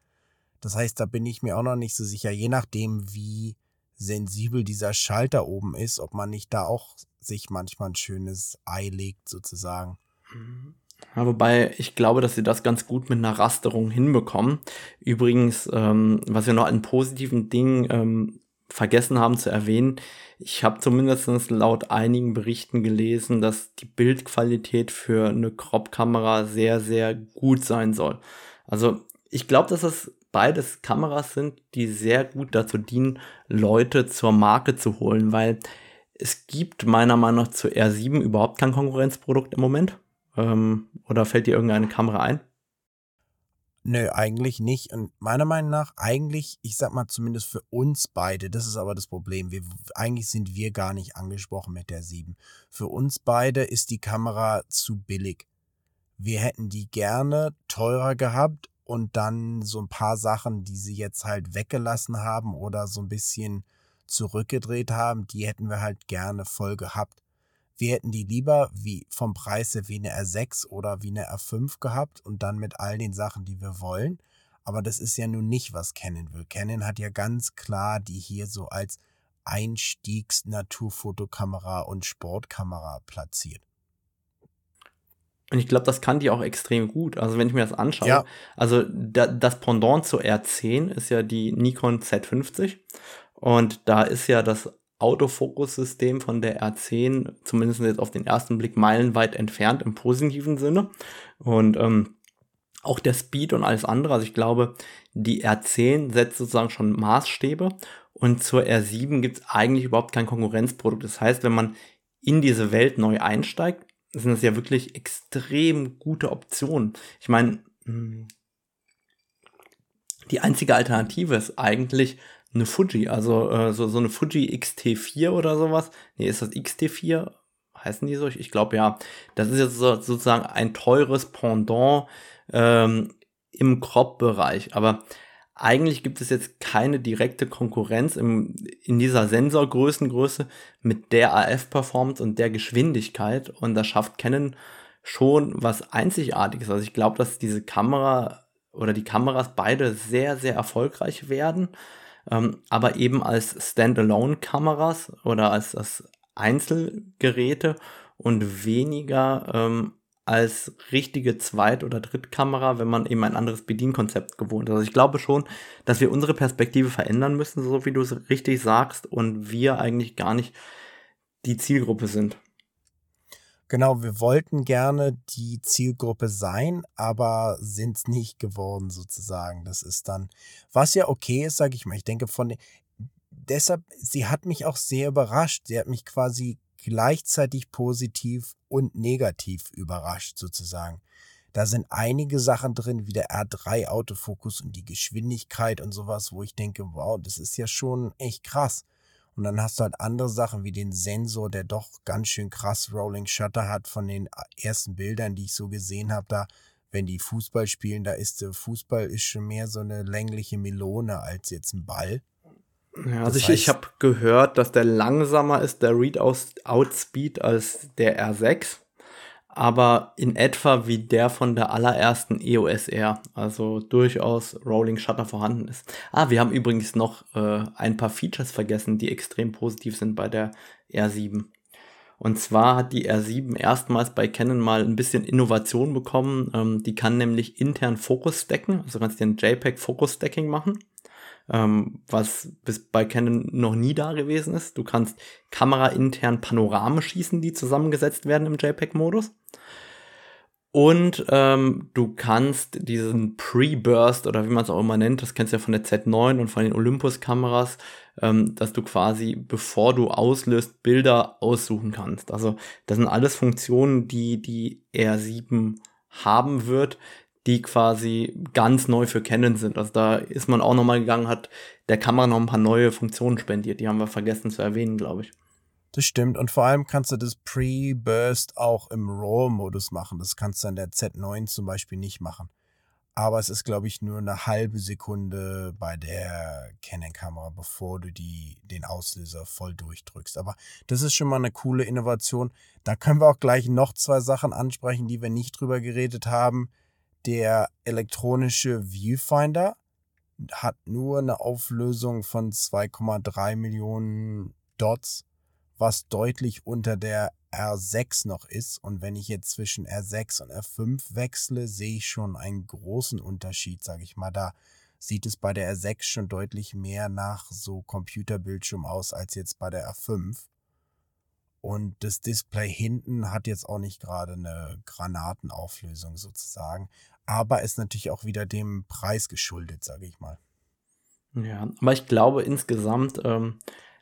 Das heißt, da bin ich mir auch noch nicht so sicher, je nachdem, wie sensibel dieser Schalter oben ist, ob man nicht da auch sich manchmal ein schönes Ei legt, sozusagen. Mhm. Ja, wobei ich glaube, dass sie das ganz gut mit einer Rasterung hinbekommen. Übrigens, ähm, was wir noch an positiven Dingen ähm, vergessen haben zu erwähnen, ich habe zumindest laut einigen Berichten gelesen, dass die Bildqualität für eine Crop-Kamera sehr, sehr gut sein soll. Also ich glaube, dass das beides Kameras sind, die sehr gut dazu dienen, Leute zur Marke zu holen, weil es gibt meiner Meinung nach zu R7 überhaupt kein Konkurrenzprodukt im Moment. Ähm, oder fällt dir irgendeine Kamera ein? Nö, eigentlich nicht. Und meiner Meinung nach, eigentlich, ich sag mal zumindest für uns beide, das ist aber das Problem. Wir, eigentlich sind wir gar nicht angesprochen mit der 7. Für uns beide ist die Kamera zu billig. Wir hätten die gerne teurer gehabt und dann so ein paar Sachen, die sie jetzt halt weggelassen haben oder so ein bisschen zurückgedreht haben, die hätten wir halt gerne voll gehabt. Wir hätten die lieber wie vom Preis her wie eine R6 oder wie eine R5 gehabt und dann mit all den Sachen, die wir wollen. Aber das ist ja nun nicht, was Canon will. Canon hat ja ganz klar die hier so als Einstiegs-Naturfotokamera und Sportkamera platziert. Und ich glaube, das kann die auch extrem gut. Also wenn ich mir das anschaue, ja. also da, das Pendant zur R10 ist ja die Nikon Z50 und da ist ja das Autofokus-System von der R10, zumindest jetzt auf den ersten Blick, meilenweit entfernt im positiven Sinne. Und ähm, auch der Speed und alles andere. Also ich glaube, die R10 setzt sozusagen schon Maßstäbe und zur R7 gibt es eigentlich überhaupt kein Konkurrenzprodukt. Das heißt, wenn man in diese Welt neu einsteigt, sind es ja wirklich extrem gute Optionen. Ich meine, hm, die einzige Alternative ist eigentlich eine Fuji, also äh, so, so eine Fuji XT4 oder sowas. Nee, ist das XT4? Heißen die so? Ich, glaube ja. Das ist jetzt so, sozusagen ein teures Pendant ähm, im Crop-Bereich. Aber eigentlich gibt es jetzt keine direkte Konkurrenz im, in dieser Sensorgrößengröße mit der AF-Performance und der Geschwindigkeit. Und das schafft Canon schon was Einzigartiges. Also ich glaube, dass diese Kamera oder die Kameras beide sehr, sehr erfolgreich werden ähm, aber eben als Standalone-Kameras oder als, als Einzelgeräte und weniger ähm, als richtige Zweit- oder Drittkamera, wenn man eben ein anderes Bedienkonzept gewohnt ist. Also ich glaube schon, dass wir unsere Perspektive verändern müssen, so wie du es richtig sagst, und wir eigentlich gar nicht die Zielgruppe sind. Genau, wir wollten gerne die Zielgruppe sein, aber sind es nicht geworden sozusagen. Das ist dann, was ja okay ist, sage ich mal. Ich denke von deshalb, sie hat mich auch sehr überrascht. Sie hat mich quasi gleichzeitig positiv und negativ überrascht sozusagen. Da sind einige Sachen drin, wie der R3 Autofokus und die Geschwindigkeit und sowas, wo ich denke, wow, das ist ja schon echt krass. Und dann hast du halt andere Sachen wie den Sensor, der doch ganz schön krass Rolling Shutter hat von den ersten Bildern, die ich so gesehen habe. Da, wenn die Fußball spielen, da ist der Fußball ist schon mehr so eine längliche Melone als jetzt ein Ball. Ja, also ich, ich habe gehört, dass der langsamer ist, der Readout-Speed als der R6. Aber in etwa wie der von der allerersten EOS R, also durchaus Rolling Shutter vorhanden ist. Ah, wir haben übrigens noch äh, ein paar Features vergessen, die extrem positiv sind bei der R7. Und zwar hat die R7 erstmals bei Canon mal ein bisschen Innovation bekommen. Ähm, die kann nämlich intern Fokus stacken, also kannst du ein JPEG Focus Stacking machen ähm, was bis bei Canon noch nie da gewesen ist. Du kannst kameraintern Panorame schießen, die zusammengesetzt werden im JPEG-Modus. Und ähm, du kannst diesen Pre-Burst oder wie man es auch immer nennt, das kennst du ja von der Z9 und von den Olympus-Kameras, ähm, dass du quasi, bevor du auslöst, Bilder aussuchen kannst. Also das sind alles Funktionen, die die R7 haben wird, die quasi ganz neu für Canon sind. Also da ist man auch nochmal gegangen, hat der Kamera noch ein paar neue Funktionen spendiert. Die haben wir vergessen zu erwähnen, glaube ich. Das stimmt. Und vor allem kannst du das Pre-Burst auch im RAW-Modus machen. Das kannst du an der Z9 zum Beispiel nicht machen. Aber es ist, glaube ich, nur eine halbe Sekunde bei der Canon-Kamera, bevor du die, den Auslöser voll durchdrückst. Aber das ist schon mal eine coole Innovation. Da können wir auch gleich noch zwei Sachen ansprechen, die wir nicht drüber geredet haben. Der elektronische Viewfinder hat nur eine Auflösung von 2,3 Millionen Dots, was deutlich unter der R6 noch ist. Und wenn ich jetzt zwischen R6 und R5 wechsle, sehe ich schon einen großen Unterschied, sage ich mal. Da sieht es bei der R6 schon deutlich mehr nach so Computerbildschirm aus als jetzt bei der R5. Und das Display hinten hat jetzt auch nicht gerade eine Granatenauflösung sozusagen, aber ist natürlich auch wieder dem Preis geschuldet, sage ich mal. Ja, aber ich glaube insgesamt ähm,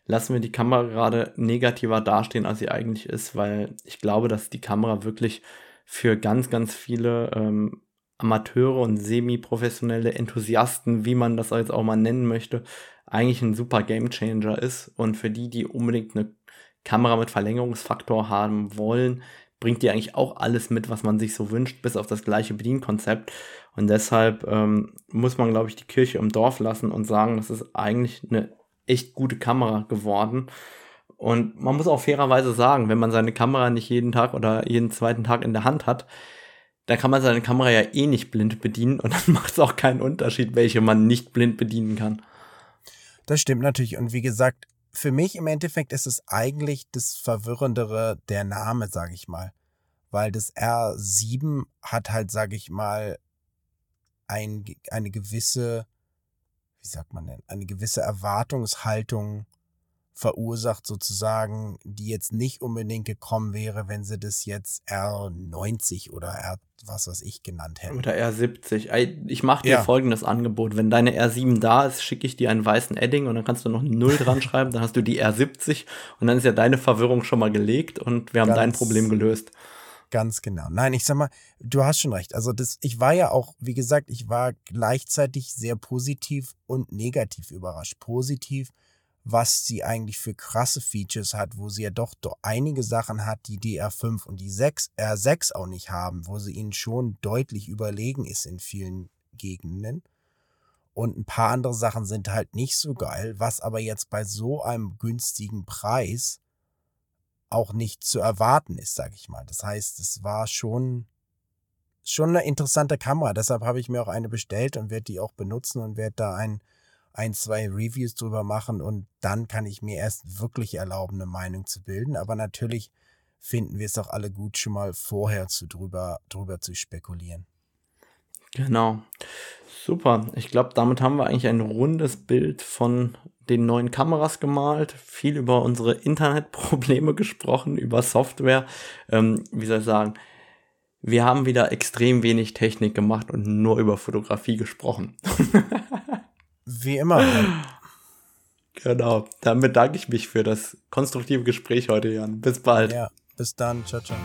lassen wir die Kamera gerade negativer dastehen, als sie eigentlich ist, weil ich glaube, dass die Kamera wirklich für ganz, ganz viele ähm, Amateure und semi-professionelle Enthusiasten, wie man das jetzt auch mal nennen möchte, eigentlich ein super Gamechanger ist. Und für die, die unbedingt eine Kamera mit Verlängerungsfaktor haben wollen, bringt die eigentlich auch alles mit, was man sich so wünscht, bis auf das gleiche Bedienkonzept. Und deshalb ähm, muss man, glaube ich, die Kirche im Dorf lassen und sagen, das ist eigentlich eine echt gute Kamera geworden. Und man muss auch fairerweise sagen, wenn man seine Kamera nicht jeden Tag oder jeden zweiten Tag in der Hand hat, dann kann man seine Kamera ja eh nicht blind bedienen und dann macht es auch keinen Unterschied, welche man nicht blind bedienen kann. Das stimmt natürlich. Und wie gesagt, für mich im Endeffekt ist es eigentlich das Verwirrendere der Name, sage ich mal. Weil das R7 hat halt, sage ich mal, ein, eine gewisse, wie sagt man denn, eine gewisse Erwartungshaltung verursacht sozusagen, die jetzt nicht unbedingt gekommen wäre, wenn sie das jetzt R90 oder R was weiß ich genannt hätten. Oder R70. Ich mache dir ja. folgendes Angebot. Wenn deine R7 da ist, schicke ich dir einen weißen Edding und dann kannst du noch eine Null dran schreiben, dann hast du die R70 und dann ist ja deine Verwirrung schon mal gelegt und wir haben ganz, dein Problem gelöst. Ganz genau. Nein, ich sag mal, du hast schon recht. Also das, ich war ja auch, wie gesagt, ich war gleichzeitig sehr positiv und negativ überrascht. Positiv, was sie eigentlich für krasse Features hat, wo sie ja doch, doch einige Sachen hat, die die R5 und die 6, R6 auch nicht haben, wo sie ihnen schon deutlich überlegen ist in vielen Gegenden. Und ein paar andere Sachen sind halt nicht so geil, was aber jetzt bei so einem günstigen Preis auch nicht zu erwarten ist, sag ich mal. Das heißt, es war schon schon eine interessante Kamera. Deshalb habe ich mir auch eine bestellt und werde die auch benutzen und werde da ein ein, zwei Reviews drüber machen und dann kann ich mir erst wirklich erlauben, eine Meinung zu bilden. Aber natürlich finden wir es auch alle gut, schon mal vorher zu drüber, drüber zu spekulieren. Genau. Super. Ich glaube, damit haben wir eigentlich ein rundes Bild von den neuen Kameras gemalt, viel über unsere Internetprobleme gesprochen, über Software. Ähm, wie soll ich sagen? Wir haben wieder extrem wenig Technik gemacht und nur über Fotografie gesprochen. Wie immer. Genau. Dann bedanke ich mich für das konstruktive Gespräch heute, Jan. Bis bald. Ja, bis dann. Ciao, ciao.